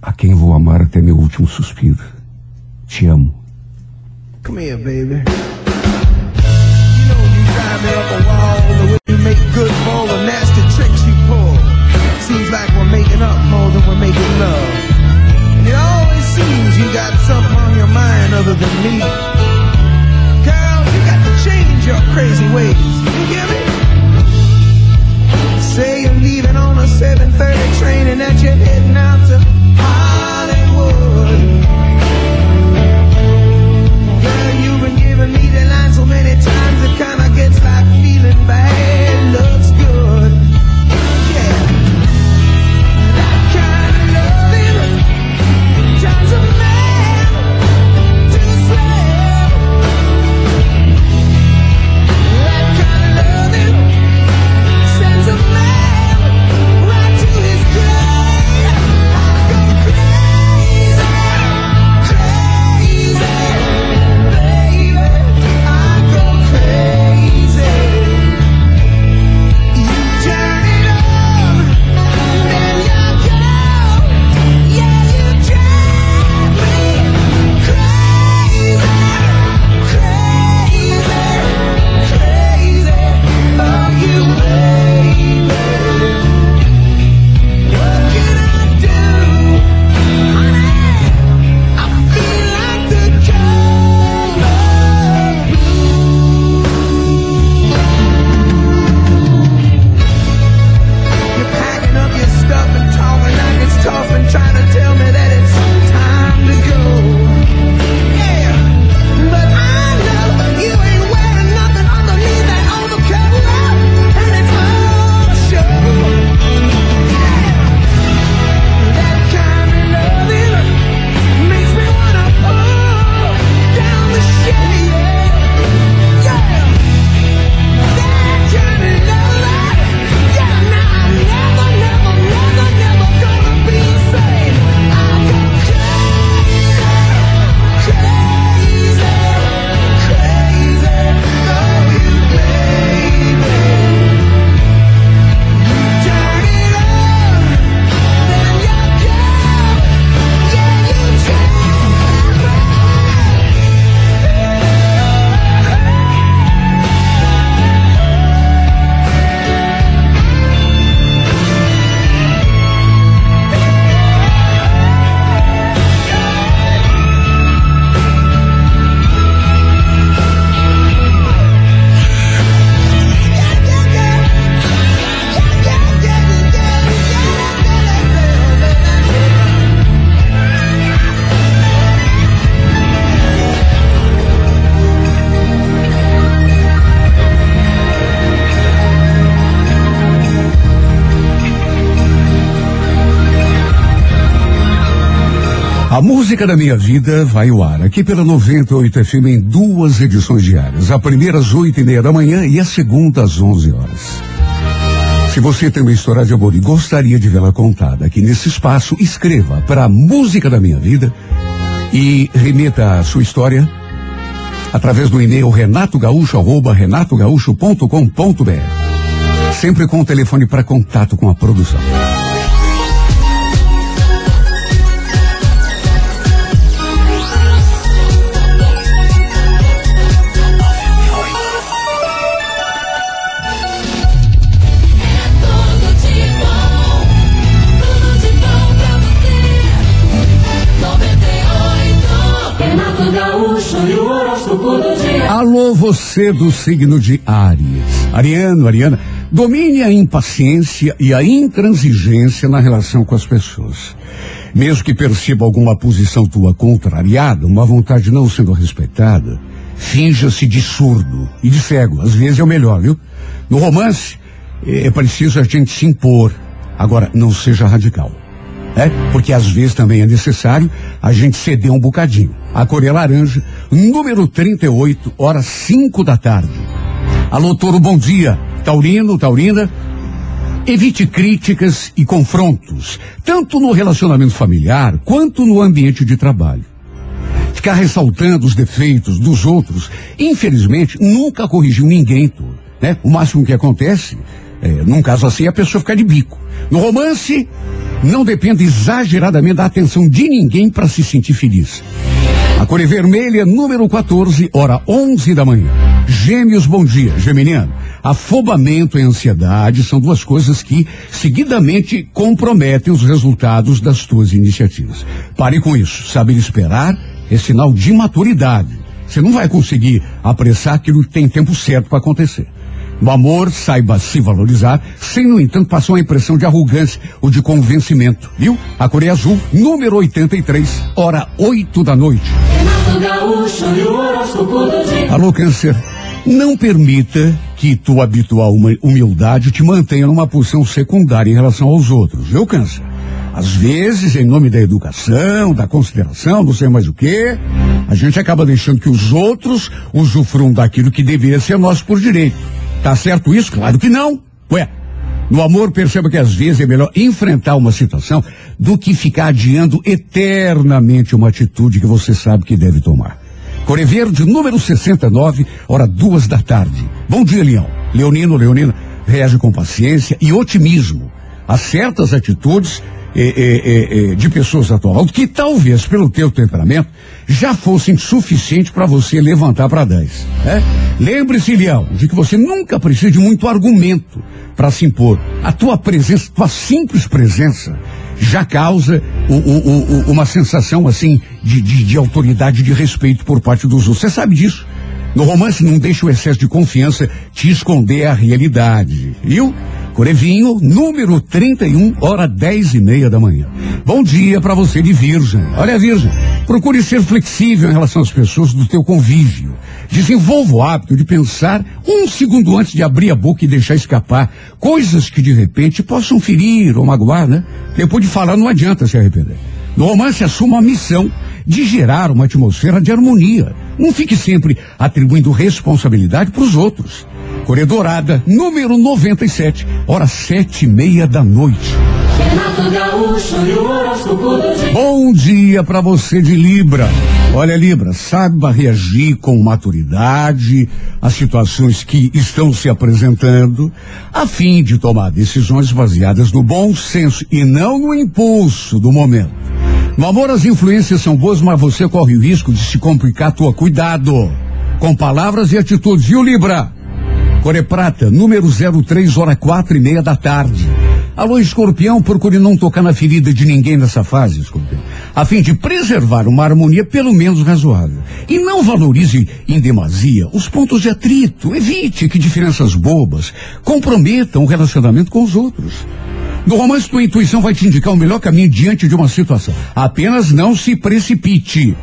a quem vou amar até meu último suspiro. Te amo. Come here, baby. Seems like we're making up more than we're making love. Seems you got something on your mind other than me. Girl, you got to change your crazy ways. You hear me? Say you're leaving on a 7:30 train and that you're heading out to música da minha vida vai ao ar aqui pela 98 FM em duas edições diárias. A primeira às oito e meia da manhã e a segunda às 11 horas. Se você tem uma história de amor e gostaria de vê-la contada aqui nesse espaço, escreva para música da minha vida e remeta a sua história através do e-mail renatogaúcho renatogaúcho.com.br. Sempre com o telefone para contato com a produção. Você do signo de Áries. Ariano, Ariana, domine a impaciência e a intransigência na relação com as pessoas. Mesmo que perceba alguma posição tua contrariada, uma vontade não sendo respeitada, finja-se de surdo e de cego. Às vezes é o melhor, viu? No romance, é preciso a gente se impor. Agora, não seja radical. É? Porque às vezes também é necessário a gente ceder um bocadinho. A cor é laranja, número 38, horas 5 da tarde. Alô, Toro, bom dia. Taurino, Taurina, Evite críticas e confrontos, tanto no relacionamento familiar quanto no ambiente de trabalho. Ficar ressaltando os defeitos dos outros, infelizmente, nunca corrigiu ninguém, né? O máximo que acontece, é, num caso assim, a pessoa ficar de bico. No romance, não depende exageradamente da atenção de ninguém para se sentir feliz. A cor é vermelha, número 14, hora 11 da manhã. Gêmeos, bom dia. Geminiano, afobamento e ansiedade são duas coisas que seguidamente comprometem os resultados das tuas iniciativas. Pare com isso. Saber esperar é sinal de maturidade. Você não vai conseguir apressar aquilo que tem tempo certo para acontecer. No amor, saiba se valorizar, sem, no entanto, passar uma impressão de arrogância ou de convencimento, viu? A Coreia Azul, número 83, hora 8 da noite. O. Alô, câncer. Não permita que tua habitual humildade te mantenha numa posição secundária em relação aos outros, viu, câncer? Às vezes, em nome da educação, da consideração, não sei mais o quê, a gente acaba deixando que os outros usufruam daquilo que deveria ser nosso por direito. Tá certo isso? Claro que não. Ué, no amor, perceba que às vezes é melhor enfrentar uma situação do que ficar adiando eternamente uma atitude que você sabe que deve tomar. Core Verde, número 69, hora duas da tarde. Bom dia, Leão. Leonino, Leonina, reage com paciência e otimismo a certas atitudes eh, eh, de pessoas atuais que talvez pelo teu temperamento já fossem suficientes para você levantar para 10. né? Lembre-se, Leão, de que você nunca precisa de muito argumento para se impor. A tua presença, tua simples presença, já causa o- o- o- uma sensação assim de, de, de autoridade, de respeito por parte dos outros. Você sabe disso. No romance, não deixa o excesso de confiança te esconder a realidade, viu? Corevinho, número 31, hora 10 e meia da manhã. Bom dia para você de Virgem. Olha, Virgem, procure ser flexível em relação às pessoas do teu convívio. Desenvolva o hábito de pensar um segundo antes de abrir a boca e deixar escapar coisas que de repente possam ferir ou magoar, né? Depois de falar, não adianta se arrepender. No romance, assuma a missão de gerar uma atmosfera de harmonia. Não fique sempre atribuindo responsabilidade para os outros. Corredorada, número 97, hora sete e meia da noite. E. Bom dia para você de Libra. Olha, Libra, saiba reagir com maturidade às situações que estão se apresentando, a fim de tomar decisões baseadas no bom senso e não no impulso do momento. No amor, as influências são boas, mas você corre o risco de se complicar. Tua cuidado com palavras e atitudes, viu, Libra? Core Prata, número 03, hora quatro e meia da tarde. Alô, escorpião, procure não tocar na ferida de ninguém nessa fase, escorpião, a fim de preservar uma harmonia pelo menos razoável. E não valorize em demasia os pontos de atrito. Evite que diferenças bobas comprometam o relacionamento com os outros. No romance, tua intuição vai te indicar o melhor caminho diante de uma situação. Apenas não se precipite.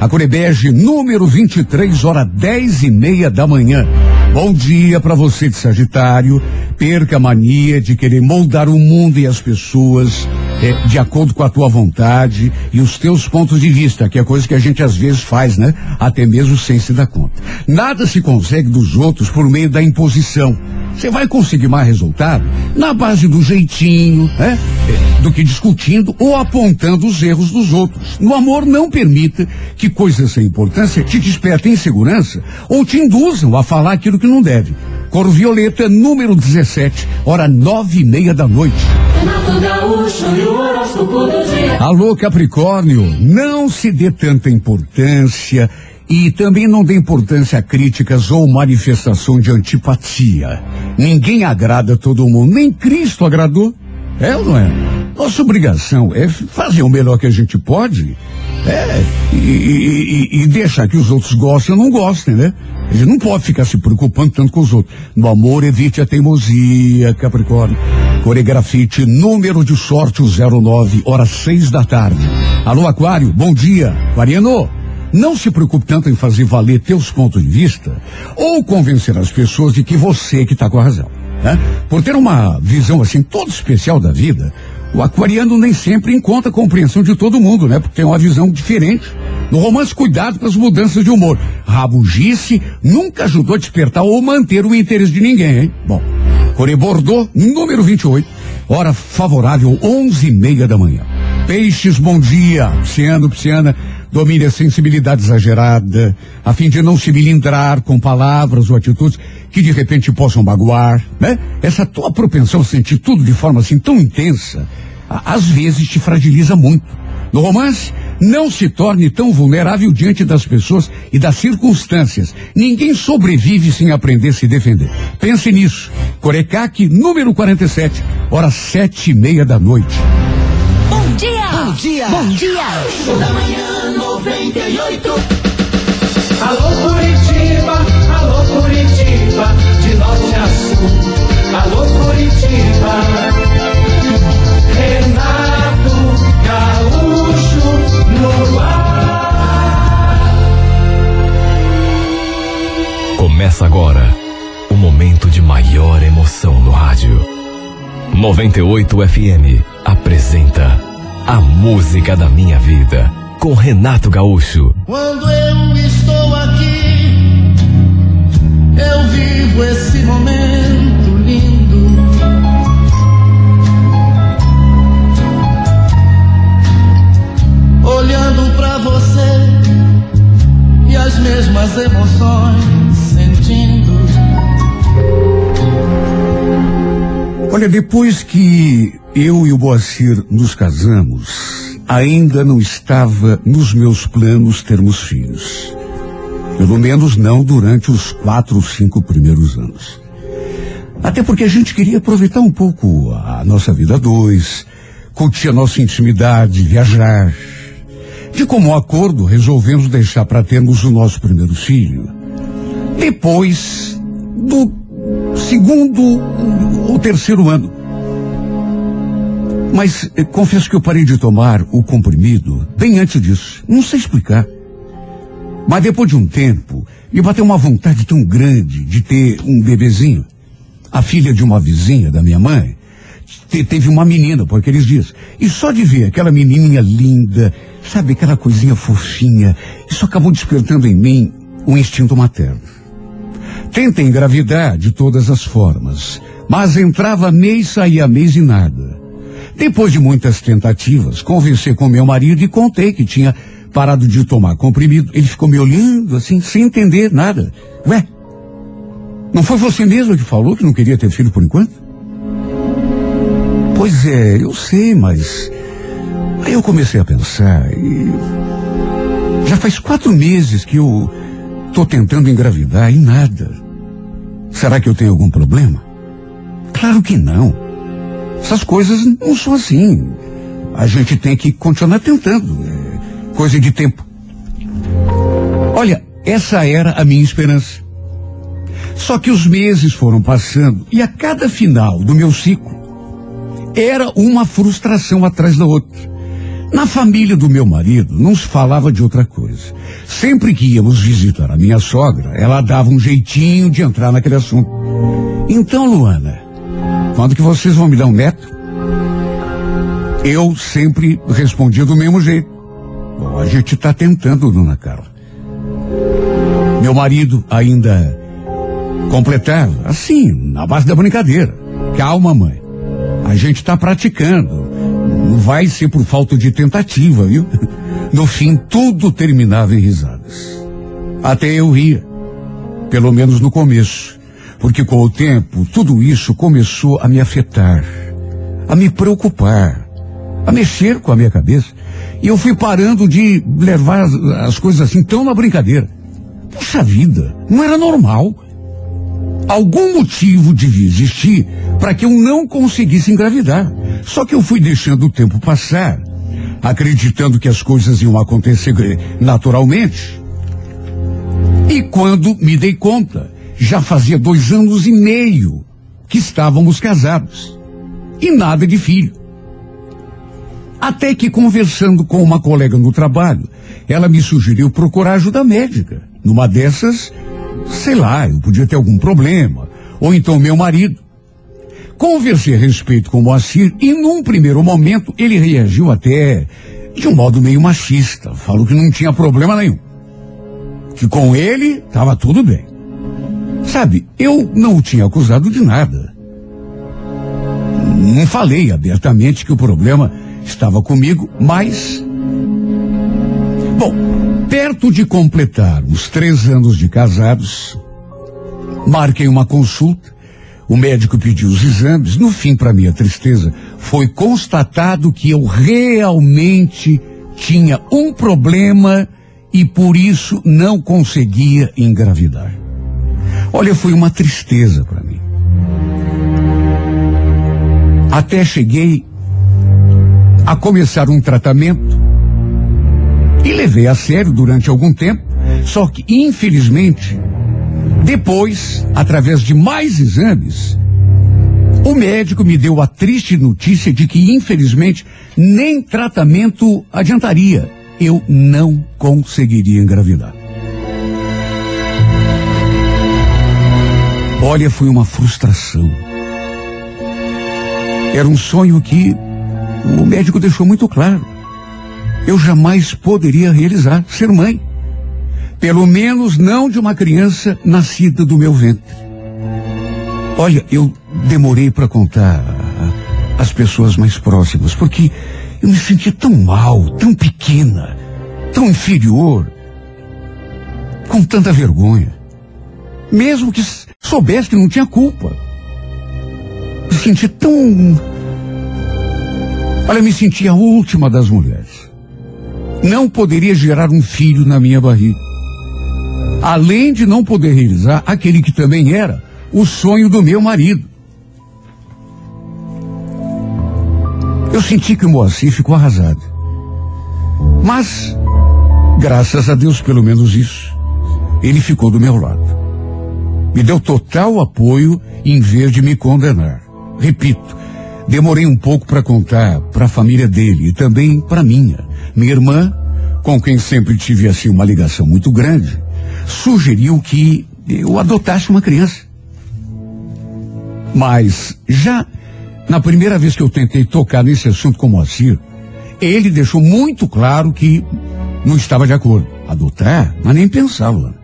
A Corebege, número 23, hora 10 e meia da manhã. Bom dia para você de Sagitário. Perca a mania de querer moldar o mundo e as pessoas eh, de acordo com a tua vontade e os teus pontos de vista, que é coisa que a gente às vezes faz, né? Até mesmo sem se dar conta. Nada se consegue dos outros por meio da imposição. Você vai conseguir mais resultado na base do jeitinho, né? Eh, Do que discutindo ou apontando os erros dos outros. No amor, não permita que coisas sem importância te despertem insegurança ou te induzam a falar aquilo que não deve. Cor Violeta, número 17, hora nove e meia da noite. Alô, Capricórnio, não se dê tanta importância e também não dê importância a críticas ou manifestação de antipatia. Ninguém agrada todo mundo, nem Cristo agradou. É ou não é? Nossa obrigação é fazer o melhor que a gente pode. É, e, e- e- deixar que os outros gostem ou não gostem, né? A gente não pode ficar se preocupando tanto com os outros. No amor, evite a teimosia, Capricórnio. Coregrafite, número de sorte o 09, hora seis da tarde. Alô, Aquário, bom dia. Aquariano, não se preocupe tanto em fazer valer teus pontos de vista ou convencer as pessoas de que você que está com a razão. Né? Por ter uma visão assim toda especial da vida, O aquariano nem sempre encontra a compreensão de todo mundo, né? Porque tem uma visão diferente. No romance, cuidado com as mudanças de humor. Rabugice nunca ajudou a despertar ou manter o interesse de ninguém, hein? Bom, Coré Bordeaux, número 28, hora favorável, onze e meia da manhã. Peixes, bom dia. Pisciano, pisciana, domine a sensibilidade exagerada, a fim de não se milindrar com palavras ou atitudes que de repente possam magoar, né? Essa tua propensão a sentir tudo de forma assim tão intensa, às vezes te fragiliza muito. No romance, não se torne tão vulnerável diante das pessoas e das circunstâncias. Ninguém sobrevive sem aprender a se defender. Pense nisso. Corecaque, número 47, horas sete e meia da noite. Bom dia! Bom dia! Bom dia! Alô Curitiba, alô Curitiba, de norte a sul. Alô Curitiba, Renato Gaúcho no ar. Começa agora o momento de maior emoção no rádio. 98 FM apresenta A Música da Minha Vida com Renato Gaúcho. Quando eu estou aqui, eu vivo esse momento lindo. Olhando pra você e as mesmas emoções sentindo. Olha, depois que eu e o Boacir nos casamos, ainda não estava nos meus planos termos filhos. Pelo menos não durante os quatro ou cinco primeiros anos. Até porque a gente queria aproveitar um pouco a nossa vida dois, curtir a nossa intimidade, viajar. De comum acordo, resolvemos deixar para termos o nosso primeiro filho. Depois do segundo ou terceiro ano. Mas eh, confesso que eu parei de tomar o comprimido bem antes disso. Não sei explicar. Mas depois de um tempo, me bateu uma vontade tão grande de ter um bebezinho. A filha de uma vizinha da minha mãe te- teve uma menina por aqueles dias. E só de ver aquela menininha linda, sabe, aquela coisinha fofinha, isso acabou despertando em mim um instinto materno. Tentei engravidar de todas as formas, mas entrava mês, saía mês e nada. Depois de muitas tentativas, conversei com meu marido e contei que tinha parado de tomar comprimido. Ele ficou me olhando assim, sem entender nada. Ué, não foi você mesmo que falou que não queria ter filho por enquanto? Pois é, eu sei, mas. Aí eu comecei a pensar e. Já faz quatro meses que eu tô tentando engravidar e nada. Será que eu tenho algum problema? Claro que não. Essas coisas não são assim. A gente tem que continuar tentando. É coisa de tempo. Olha, essa era a minha esperança. Só que os meses foram passando e a cada final do meu ciclo era uma frustração atrás da outra. Na família do meu marido não se falava de outra coisa. Sempre que íamos visitar a minha sogra, ela dava um jeitinho de entrar naquele assunto. Então, Luana, quando que vocês vão me dar um neto? Eu sempre respondia do mesmo jeito. Bom, a gente está tentando, dona Carla. Meu marido ainda completava, assim, na base da brincadeira. Calma, mãe. A gente está praticando. Não vai ser por falta de tentativa, viu? No fim, tudo terminava em risadas. Até eu ria. Pelo menos no começo. Porque com o tempo, tudo isso começou a me afetar, a me preocupar, a mexer com a minha cabeça. E eu fui parando de levar as, as coisas assim tão na brincadeira. Puxa vida, não era normal. Algum motivo devia existir para que eu não conseguisse engravidar. Só que eu fui deixando o tempo passar, acreditando que as coisas iam acontecer naturalmente. E quando me dei conta, já fazia dois anos e meio que estávamos casados. E nada de filho. Até que conversando com uma colega no trabalho, ela me sugeriu procurar ajuda médica. Numa dessas, sei lá, eu podia ter algum problema. Ou então meu marido. Conversei a respeito com o Moacir e num primeiro momento ele reagiu até de um modo meio machista. Falou que não tinha problema nenhum. Que com ele estava tudo bem. Sabe, eu não o tinha acusado de nada. Não falei abertamente que o problema estava comigo, mas. Bom, perto de completar os três anos de casados, marquei uma consulta. O médico pediu os exames. No fim, para minha tristeza, foi constatado que eu realmente tinha um problema e por isso não conseguia engravidar. Olha, foi uma tristeza para mim. Até cheguei a começar um tratamento e levei a sério durante algum tempo, só que infelizmente, depois, através de mais exames, o médico me deu a triste notícia de que infelizmente nem tratamento adiantaria. Eu não conseguiria engravidar. Olha, foi uma frustração. Era um sonho que o médico deixou muito claro. Eu jamais poderia realizar, ser mãe. Pelo menos não de uma criança nascida do meu ventre. Olha, eu demorei para contar às pessoas mais próximas, porque eu me sentia tão mal, tão pequena, tão inferior, com tanta vergonha. Mesmo que soubesse que não tinha culpa. Me senti tão. Olha, me senti a última das mulheres. Não poderia gerar um filho na minha barriga. Além de não poder realizar aquele que também era o sonho do meu marido. Eu senti que o Moacir ficou arrasado. Mas, graças a Deus, pelo menos isso, ele ficou do meu lado. Me deu total apoio em vez de me condenar. Repito, demorei um pouco para contar para a família dele e também para minha. Minha irmã, com quem sempre tive assim uma ligação muito grande, sugeriu que eu adotasse uma criança. Mas já na primeira vez que eu tentei tocar nesse assunto com o Moacir, ele deixou muito claro que não estava de acordo. Adotar? Mas nem pensava.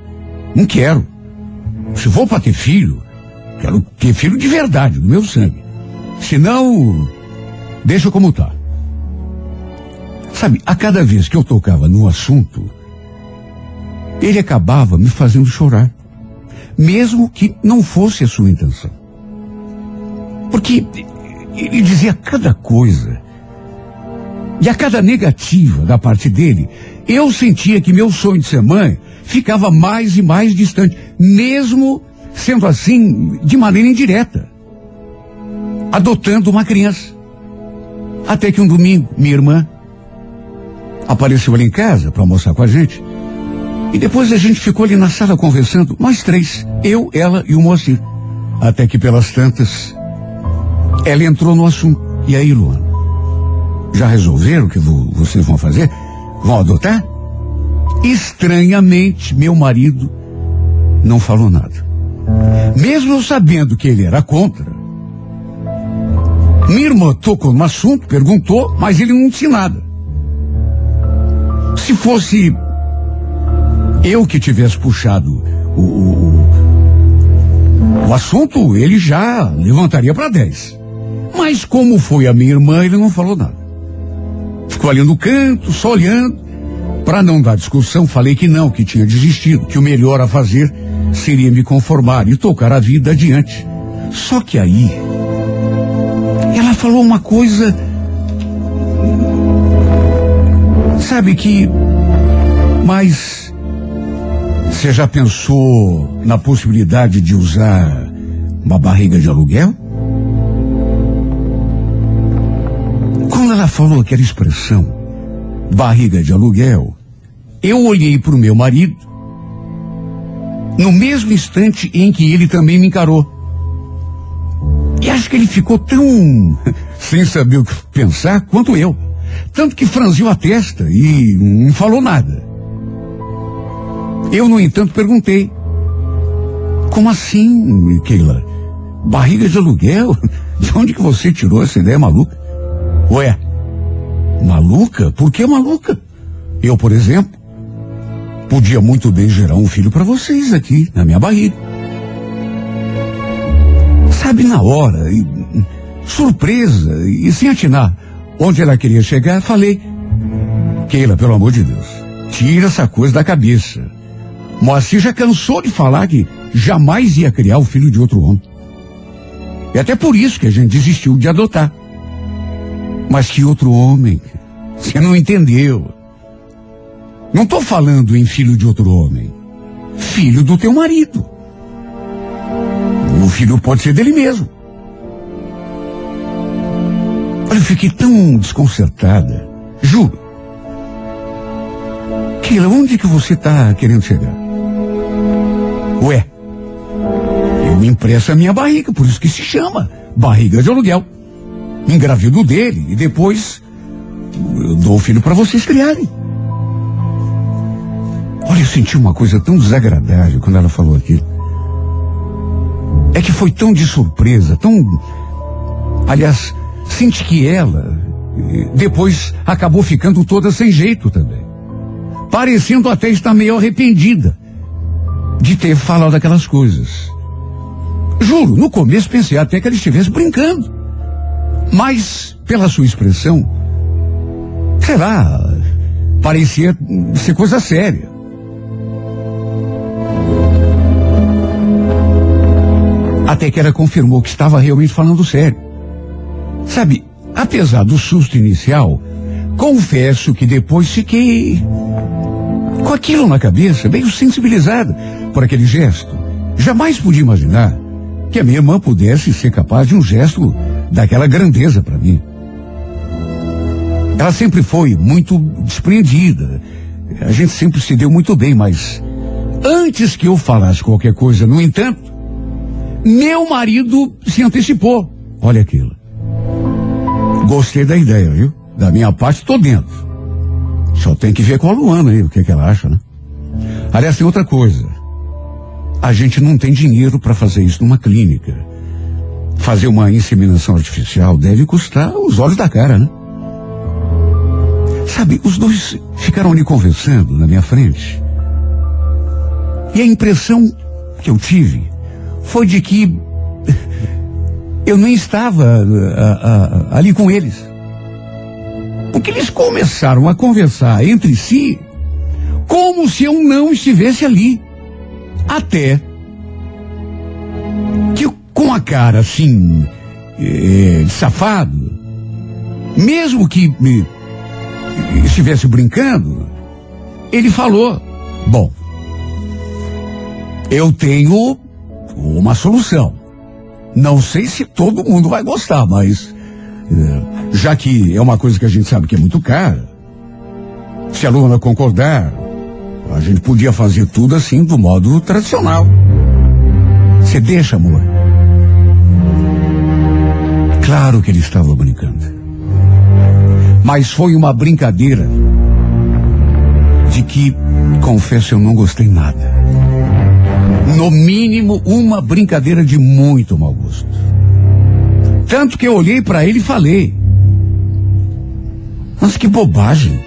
Não quero. Se for para ter filho, quero ter filho de verdade, do meu sangue. Senão, deixa como tá. Sabe, a cada vez que eu tocava no assunto, ele acabava me fazendo chorar. Mesmo que não fosse a sua intenção. Porque ele dizia cada coisa. E a cada negativa da parte dele, eu sentia que meu sonho de ser mãe ficava mais e mais distante, mesmo sendo assim de maneira indireta. Adotando uma criança. Até que um domingo, minha irmã apareceu ali em casa para almoçar com a gente. E depois a gente ficou ali na sala conversando, nós três, eu, ela e o Moacir. Até que pelas tantas, ela entrou no assunto. E aí, Luana? Já resolveram o que vo vocês vão fazer? Vão adotar? Estranhamente, meu marido não falou nada. Mesmo sabendo que ele era contra. Minha irmã tocou no assunto, perguntou, mas ele não disse nada. Se fosse eu que tivesse puxado o, o, o assunto, ele já levantaria para 10. Mas como foi a minha irmã, ele não falou nada. Ficou ali no canto, só olhando. Para não dar discussão, falei que não, que tinha desistido, que o melhor a fazer seria me conformar e tocar a vida adiante. Só que aí, ela falou uma coisa. Sabe que. Mas. Você já pensou na possibilidade de usar uma barriga de aluguel? Quando ela falou aquela expressão, barriga de aluguel, eu olhei para o meu marido, no mesmo instante em que ele também me encarou. E acho que ele ficou tão sem saber o que pensar quanto eu. Tanto que franziu a testa e não falou nada. Eu, no entanto, perguntei: Como assim, Keila? Barriga de aluguel? De onde que você tirou essa ideia maluca? Ué, maluca? Por que maluca? Eu, por exemplo, podia muito bem gerar um filho para vocês aqui, na minha barriga. Sabe, na hora, e, surpresa, e sem atinar onde ela queria chegar, falei, Keila, pelo amor de Deus, tira essa coisa da cabeça. Moacir já cansou de falar que jamais ia criar o filho de outro homem. E até por isso que a gente desistiu de adotar. Mas que outro homem? Você não entendeu. Não estou falando em filho de outro homem. Filho do teu marido. O filho pode ser dele mesmo. Olha, eu fiquei tão desconcertada. Juro. Keila, onde que você está querendo chegar? Ué, eu impresso a minha barriga, por isso que se chama barriga de aluguel. Engravido dele e depois eu dou o filho para vocês criarem. Olha, eu senti uma coisa tão desagradável quando ela falou aquilo. É que foi tão de surpresa, tão. Aliás, senti que ela eh, depois acabou ficando toda sem jeito também. Parecendo até estar meio arrependida de ter falado aquelas coisas. Juro, no começo pensei até que ela estivesse brincando. Mas, pela sua expressão, sei lá, parecia ser coisa séria. Até que ela confirmou que estava realmente falando sério. Sabe, apesar do susto inicial, confesso que depois fiquei com aquilo na cabeça, meio sensibilizada por aquele gesto. Jamais podia imaginar que a minha irmã pudesse ser capaz de um gesto daquela grandeza para mim. Ela sempre foi muito despreendida. A gente sempre se deu muito bem, mas antes que eu falasse qualquer coisa, no entanto, meu marido se antecipou. Olha aquilo. Gostei da ideia, viu? Da minha parte, tô dentro. Só tem que ver com a Luana aí, o que, que ela acha, né? Aliás, tem outra coisa. A gente não tem dinheiro para fazer isso numa clínica. Fazer uma inseminação artificial deve custar os olhos da cara, né? Sabe, os dois ficaram ali conversando na minha frente. E a impressão que eu tive foi de que eu nem estava a, a, ali com eles. Porque eles começaram a conversar entre si como se eu não estivesse ali. Até que com a cara assim, é, safado, mesmo que me estivesse brincando, ele falou: Bom, eu tenho uma solução. Não sei se todo mundo vai gostar, mas é, já que é uma coisa que a gente sabe que é muito cara, se a Luana concordar, a gente podia fazer tudo assim do modo tradicional. Você deixa, amor? Claro que ele estava brincando. Mas foi uma brincadeira de que, confesso, eu não gostei nada. No mínimo, uma brincadeira de muito mau gosto. Tanto que eu olhei para ele e falei: Mas que bobagem.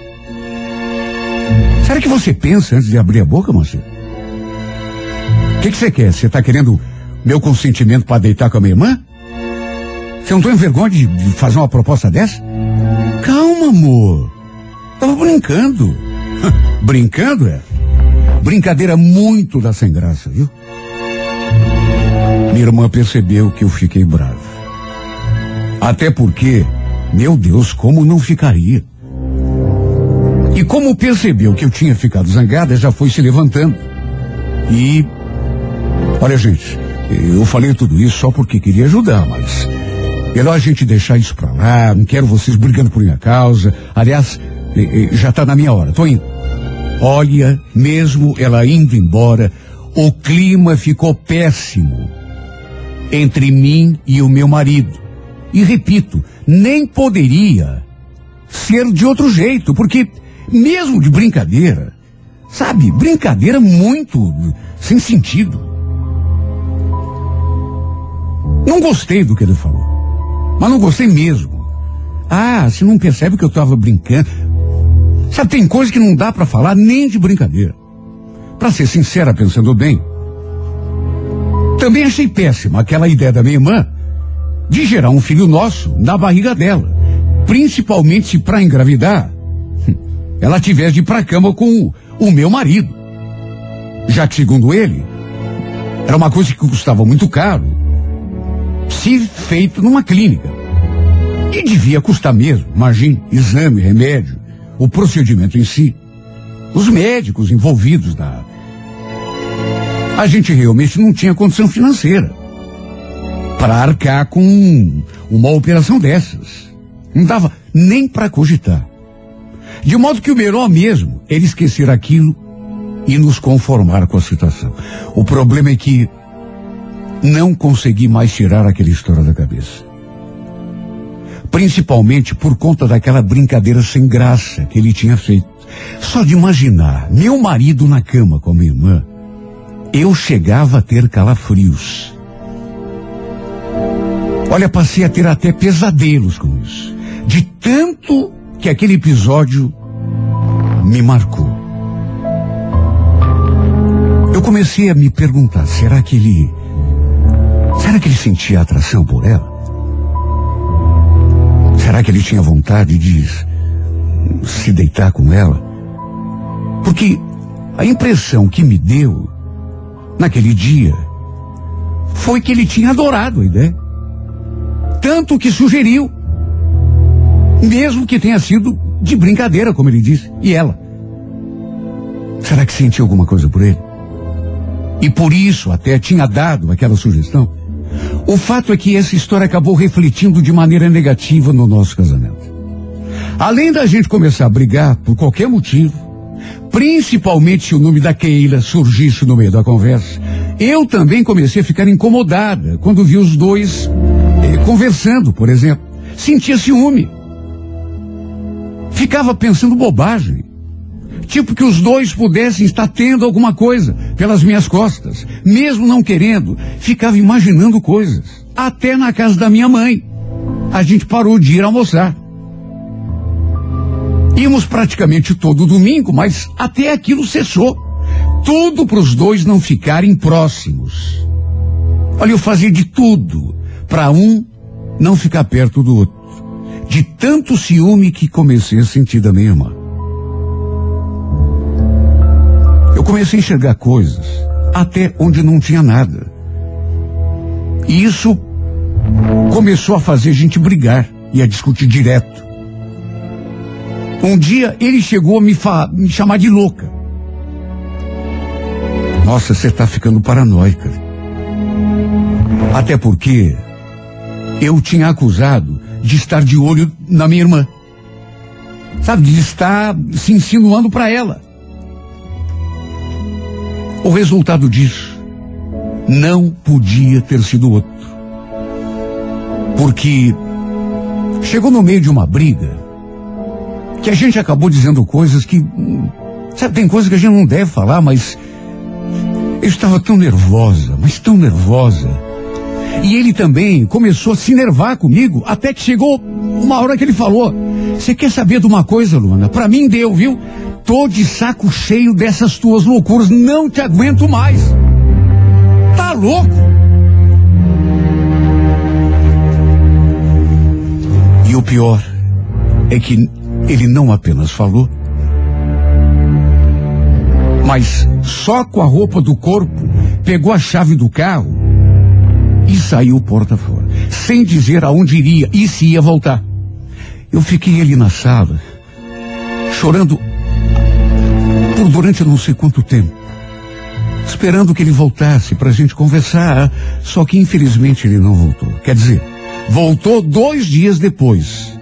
Será que você pensa antes de abrir a boca, moça? O que, que você quer? Você está querendo meu consentimento para deitar com a minha irmã? Você não tem vergonha de, de fazer uma proposta dessa? Calma, amor. Tava brincando. brincando, é? Brincadeira muito da sem graça, viu? Minha irmã percebeu que eu fiquei bravo. Até porque, meu Deus, como não ficaria? E como percebeu que eu tinha ficado zangada, já foi se levantando. E. Olha, gente, eu falei tudo isso só porque queria ajudar, mas. Melhor a gente deixar isso pra lá, não quero vocês brigando por minha causa. Aliás, já tá na minha hora, tô indo. Olha, mesmo ela indo embora, o clima ficou péssimo entre mim e o meu marido. E repito, nem poderia ser de outro jeito, porque mesmo de brincadeira, sabe, brincadeira muito sem sentido. Não gostei do que ele falou. Mas não gostei mesmo. Ah, você não percebe que eu tava brincando? Sabe, tem coisa que não dá pra falar nem de brincadeira. Pra ser sincera, pensando bem, também achei péssima aquela ideia da minha irmã de gerar um filho nosso na barriga dela. Principalmente se pra engravidar, ela tivesse de ir pra cama com o, o meu marido. Já que, segundo ele, era uma coisa que custava muito caro, se feito numa clínica. E devia custar mesmo, imagine, exame, remédio, o procedimento em si. Os médicos envolvidos na. A gente realmente não tinha condição financeira para arcar com uma operação dessas. Não dava nem para cogitar. De modo que o melhor mesmo era esquecer aquilo e nos conformar com a situação. O problema é que não consegui mais tirar aquela história da cabeça. Principalmente por conta daquela brincadeira sem graça que ele tinha feito. Só de imaginar meu marido na cama com a minha irmã, eu chegava a ter calafrios. Olha, passei a ter até pesadelos com isso. De tanto que aquele episódio me marcou. Eu comecei a me perguntar, será que ele. Será que ele sentia atração por ela? Será que ele tinha vontade de se deitar com ela? Porque a impressão que me deu naquele dia foi que ele tinha adorado a ideia. Tanto que sugeriu. Mesmo que tenha sido de brincadeira, como ele disse. E ela? Será que sentiu alguma coisa por ele? E por isso até tinha dado aquela sugestão? O fato é que essa história acabou refletindo de maneira negativa no nosso casamento. Além da gente começar a brigar por qualquer motivo, principalmente se o nome da Keila surgisse no meio da conversa, eu também comecei a ficar incomodada quando vi os dois conversando, por exemplo. Sentia ciúme. Ficava pensando bobagem. Tipo que os dois pudessem estar tendo alguma coisa pelas minhas costas. Mesmo não querendo, ficava imaginando coisas. Até na casa da minha mãe. A gente parou de ir almoçar. Íamos praticamente todo domingo, mas até aquilo cessou. Tudo para os dois não ficarem próximos. Olha, eu fazia de tudo para um não ficar perto do outro. De tanto ciúme que comecei a sentir da minha irmã. Eu comecei a enxergar coisas até onde não tinha nada. E isso começou a fazer a gente brigar e a discutir direto. Um dia ele chegou a me, me chamar de louca. Nossa, você está ficando paranoica. Até porque eu tinha acusado de estar de olho na minha irmã. Sabe, de estar se insinuando para ela. O resultado disso não podia ter sido outro. Porque chegou no meio de uma briga que a gente acabou dizendo coisas que. Sabe, tem coisas que a gente não deve falar, mas. Eu estava tão nervosa, mas tão nervosa. E ele também começou a se nervar comigo, até que chegou uma hora que ele falou: Você quer saber de uma coisa, Luana? Pra mim deu, viu? Tô de saco cheio dessas tuas loucuras, não te aguento mais. Tá louco? E o pior é que ele não apenas falou, mas só com a roupa do corpo pegou a chave do carro e saiu porta fora, sem dizer aonde iria e se ia voltar. Eu fiquei ali na sala, chorando por durante não sei quanto tempo, esperando que ele voltasse para a gente conversar, só que infelizmente ele não voltou. Quer dizer, voltou dois dias depois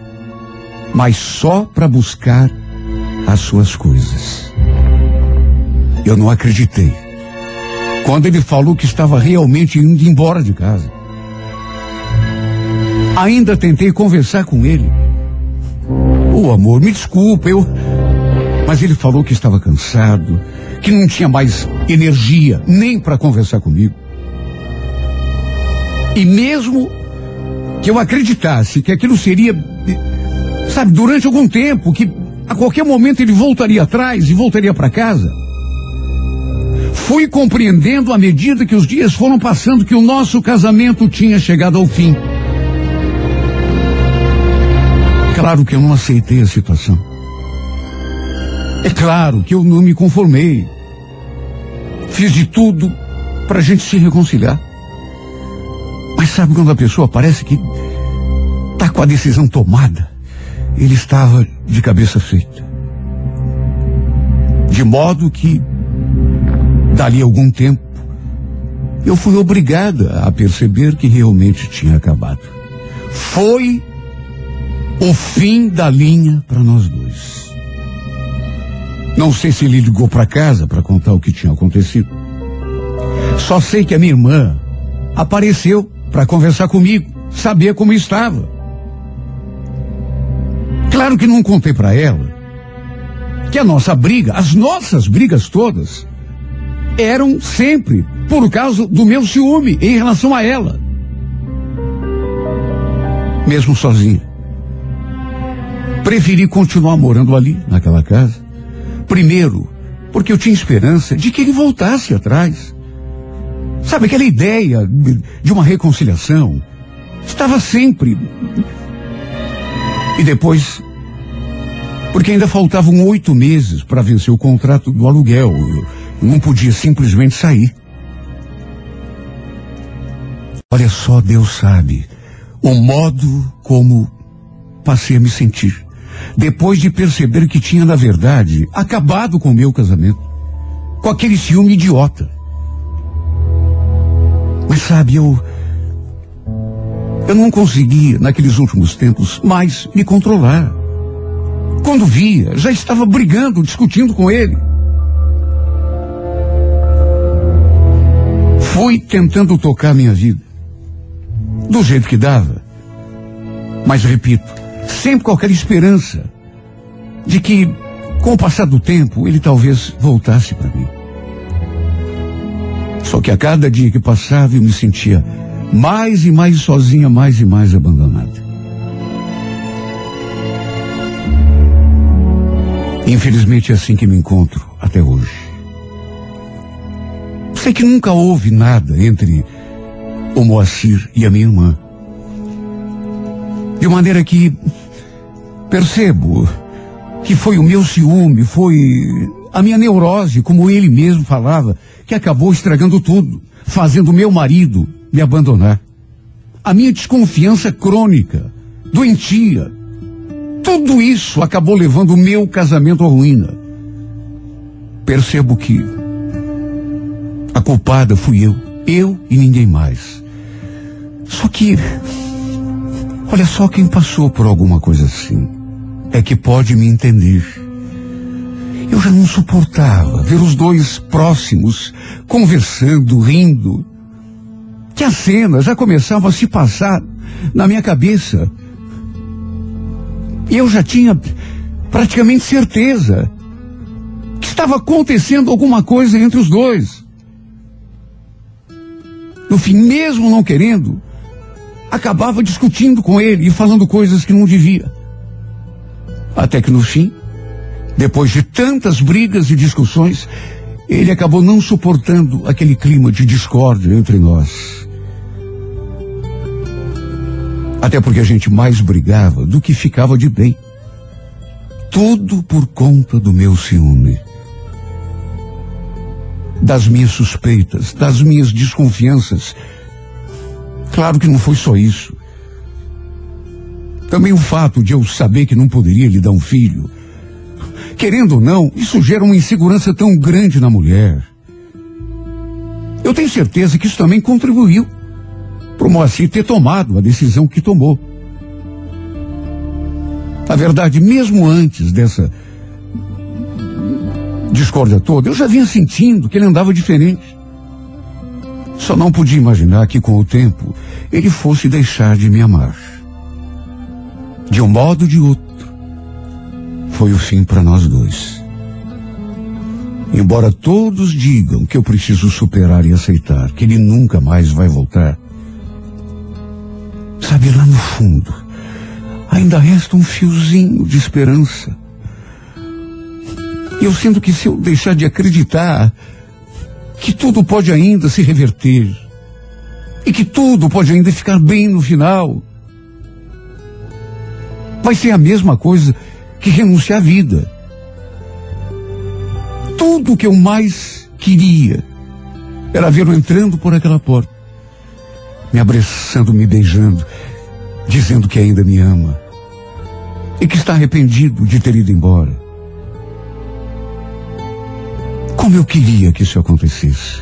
mas só para buscar as suas coisas. Eu não acreditei. Quando ele falou que estava realmente indo embora de casa. Ainda tentei conversar com ele. O oh, amor, me desculpa, eu. Mas ele falou que estava cansado, que não tinha mais energia nem para conversar comigo. E mesmo que eu acreditasse que aquilo seria, sabe, durante algum tempo, que a qualquer momento ele voltaria atrás e voltaria para casa. Fui compreendendo à medida que os dias foram passando que o nosso casamento tinha chegado ao fim. Claro que eu não aceitei a situação. É claro que eu não me conformei. Fiz de tudo para a gente se reconciliar. Mas sabe quando a pessoa parece que tá com a decisão tomada? Ele estava de cabeça feita. De modo que, dali algum tempo, eu fui obrigada a perceber que realmente tinha acabado. Foi o fim da linha para nós dois. Não sei se ele ligou para casa para contar o que tinha acontecido. Só sei que a minha irmã apareceu para conversar comigo, saber como estava. Claro que não contei para ela que a nossa briga, as nossas brigas todas, eram sempre por causa do meu ciúme em relação a ela. Mesmo sozinha. Preferi continuar morando ali, naquela casa. Primeiro, porque eu tinha esperança de que ele voltasse atrás. Sabe, aquela ideia de uma reconciliação estava sempre. E depois, porque ainda faltavam oito meses para vencer o contrato do aluguel. Eu não podia simplesmente sair. Olha só, Deus sabe o modo como passei a me sentir. Depois de perceber que tinha, na verdade, acabado com o meu casamento. Com aquele ciúme idiota. Mas sabe, eu. Eu não conseguia, naqueles últimos tempos, mais me controlar. Quando via, já estava brigando, discutindo com ele. Fui tentando tocar minha vida. Do jeito que dava. Mas repito, sempre com aquela esperança de que, com o passar do tempo, ele talvez voltasse para mim. Só que a cada dia que passava eu me sentia mais e mais sozinha, mais e mais abandonada. Infelizmente é assim que me encontro até hoje. Sei que nunca houve nada entre o Moacir e a minha irmã. De maneira que percebo que foi o meu ciúme, foi a minha neurose, como ele mesmo falava, que acabou estragando tudo, fazendo meu marido me abandonar. A minha desconfiança crônica, doentia, tudo isso acabou levando o meu casamento à ruína. Percebo que a culpada fui eu, eu e ninguém mais. Só que, olha só quem passou por alguma coisa assim, é que pode me entender. Eu já não suportava ver os dois próximos, conversando, rindo. Que a cena já começava a se passar na minha cabeça. E eu já tinha praticamente certeza que estava acontecendo alguma coisa entre os dois. No fim, mesmo não querendo, acabava discutindo com ele e falando coisas que não devia. Até que no fim, depois de tantas brigas e discussões, ele acabou não suportando aquele clima de discórdia entre nós. Até porque a gente mais brigava do que ficava de bem. Tudo por conta do meu ciúme. Das minhas suspeitas, das minhas desconfianças. Claro que não foi só isso. Também o fato de eu saber que não poderia lhe dar um filho. Querendo ou não, isso gera uma insegurança tão grande na mulher. Eu tenho certeza que isso também contribuiu para o Moacir ter tomado a decisão que tomou. Na verdade, mesmo antes dessa discórdia toda, eu já vinha sentindo que ele andava diferente. Só não podia imaginar que com o tempo ele fosse deixar de me amar. De um modo ou de outro, foi o fim para nós dois. Embora todos digam que eu preciso superar e aceitar que ele nunca mais vai voltar, Sabe, lá no fundo, ainda resta um fiozinho de esperança. E eu sinto que se eu deixar de acreditar que tudo pode ainda se reverter e que tudo pode ainda ficar bem no final, vai ser a mesma coisa que renunciar à vida. Tudo que eu mais queria era vê-lo entrando por aquela porta, me abraçando, me beijando, dizendo que ainda me ama e que está arrependido de ter ido embora. Como eu queria que isso acontecesse.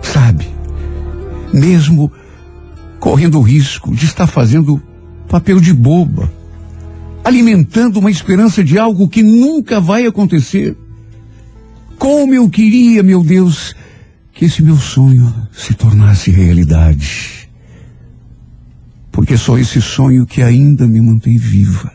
Sabe, mesmo correndo o risco de estar fazendo papel de boba, alimentando uma esperança de algo que nunca vai acontecer. Como eu queria, meu Deus, que esse meu sonho se tornasse realidade. Porque é só esse sonho que ainda me mantém viva.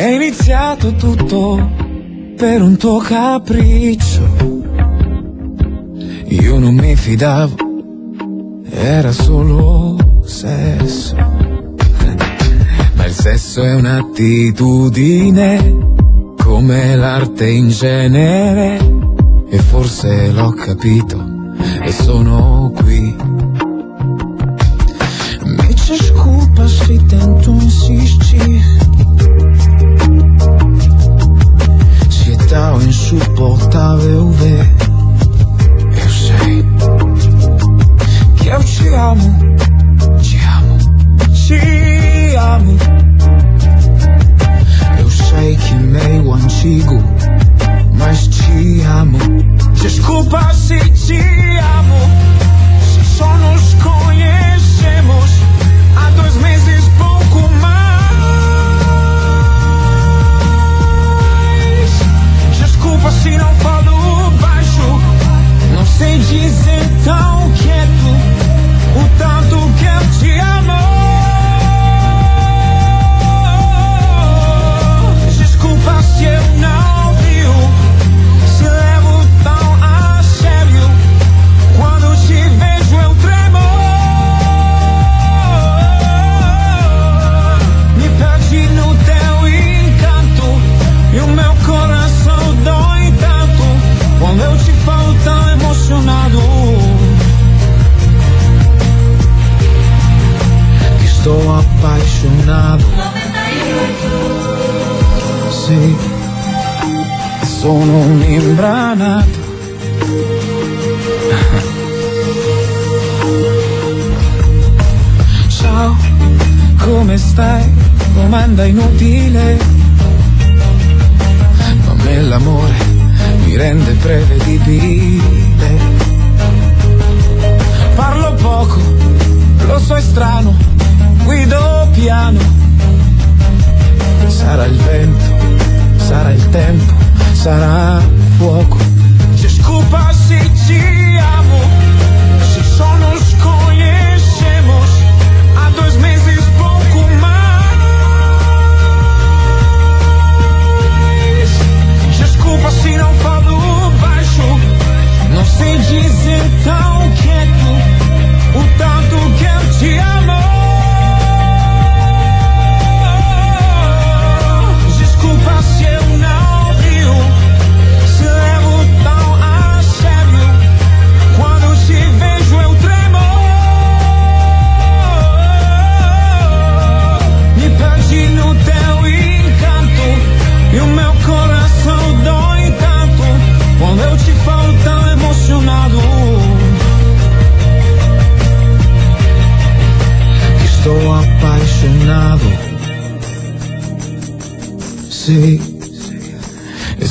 È iniziato tutto per un tuo capriccio. Io non mi fidavo, era solo sesso. Ma il sesso è un'attitudine, come l'arte in genere. E forse l'ho capito, e sono qui. Insuportável ver. Eu sei que eu te amo, te amo, te amo. Eu sei que meio antigo, mas te amo. Desculpa se te apaixonado. Sì, sono un imbranato. Ciao, come stai? Domanda inutile. Ma me l'amore mi rende prevedibile. Parlo poco, lo so è strano, guido piano. Sarà il vento, sarà il tempo, sarà fuoco. Desculpa se te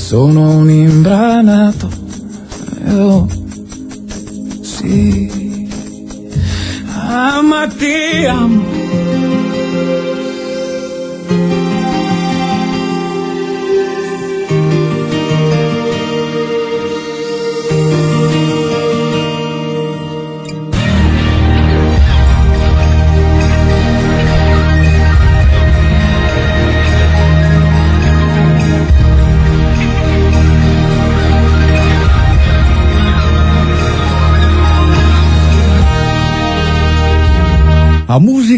sono un imbranato. Io,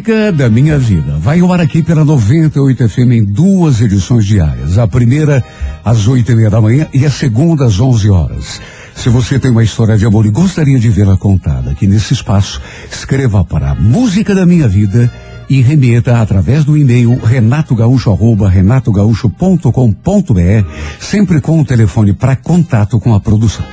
música da minha vida vai ao ar aqui pela 98 FM em duas edições diárias. A primeira às oito e meia da manhã e a segunda às 11 horas. Se você tem uma história de amor e gostaria de vê-la contada aqui nesse espaço, escreva para Música da Minha Vida e remeta através do e-mail renatogaúcho.com.br, sempre com o telefone para contato com a produção.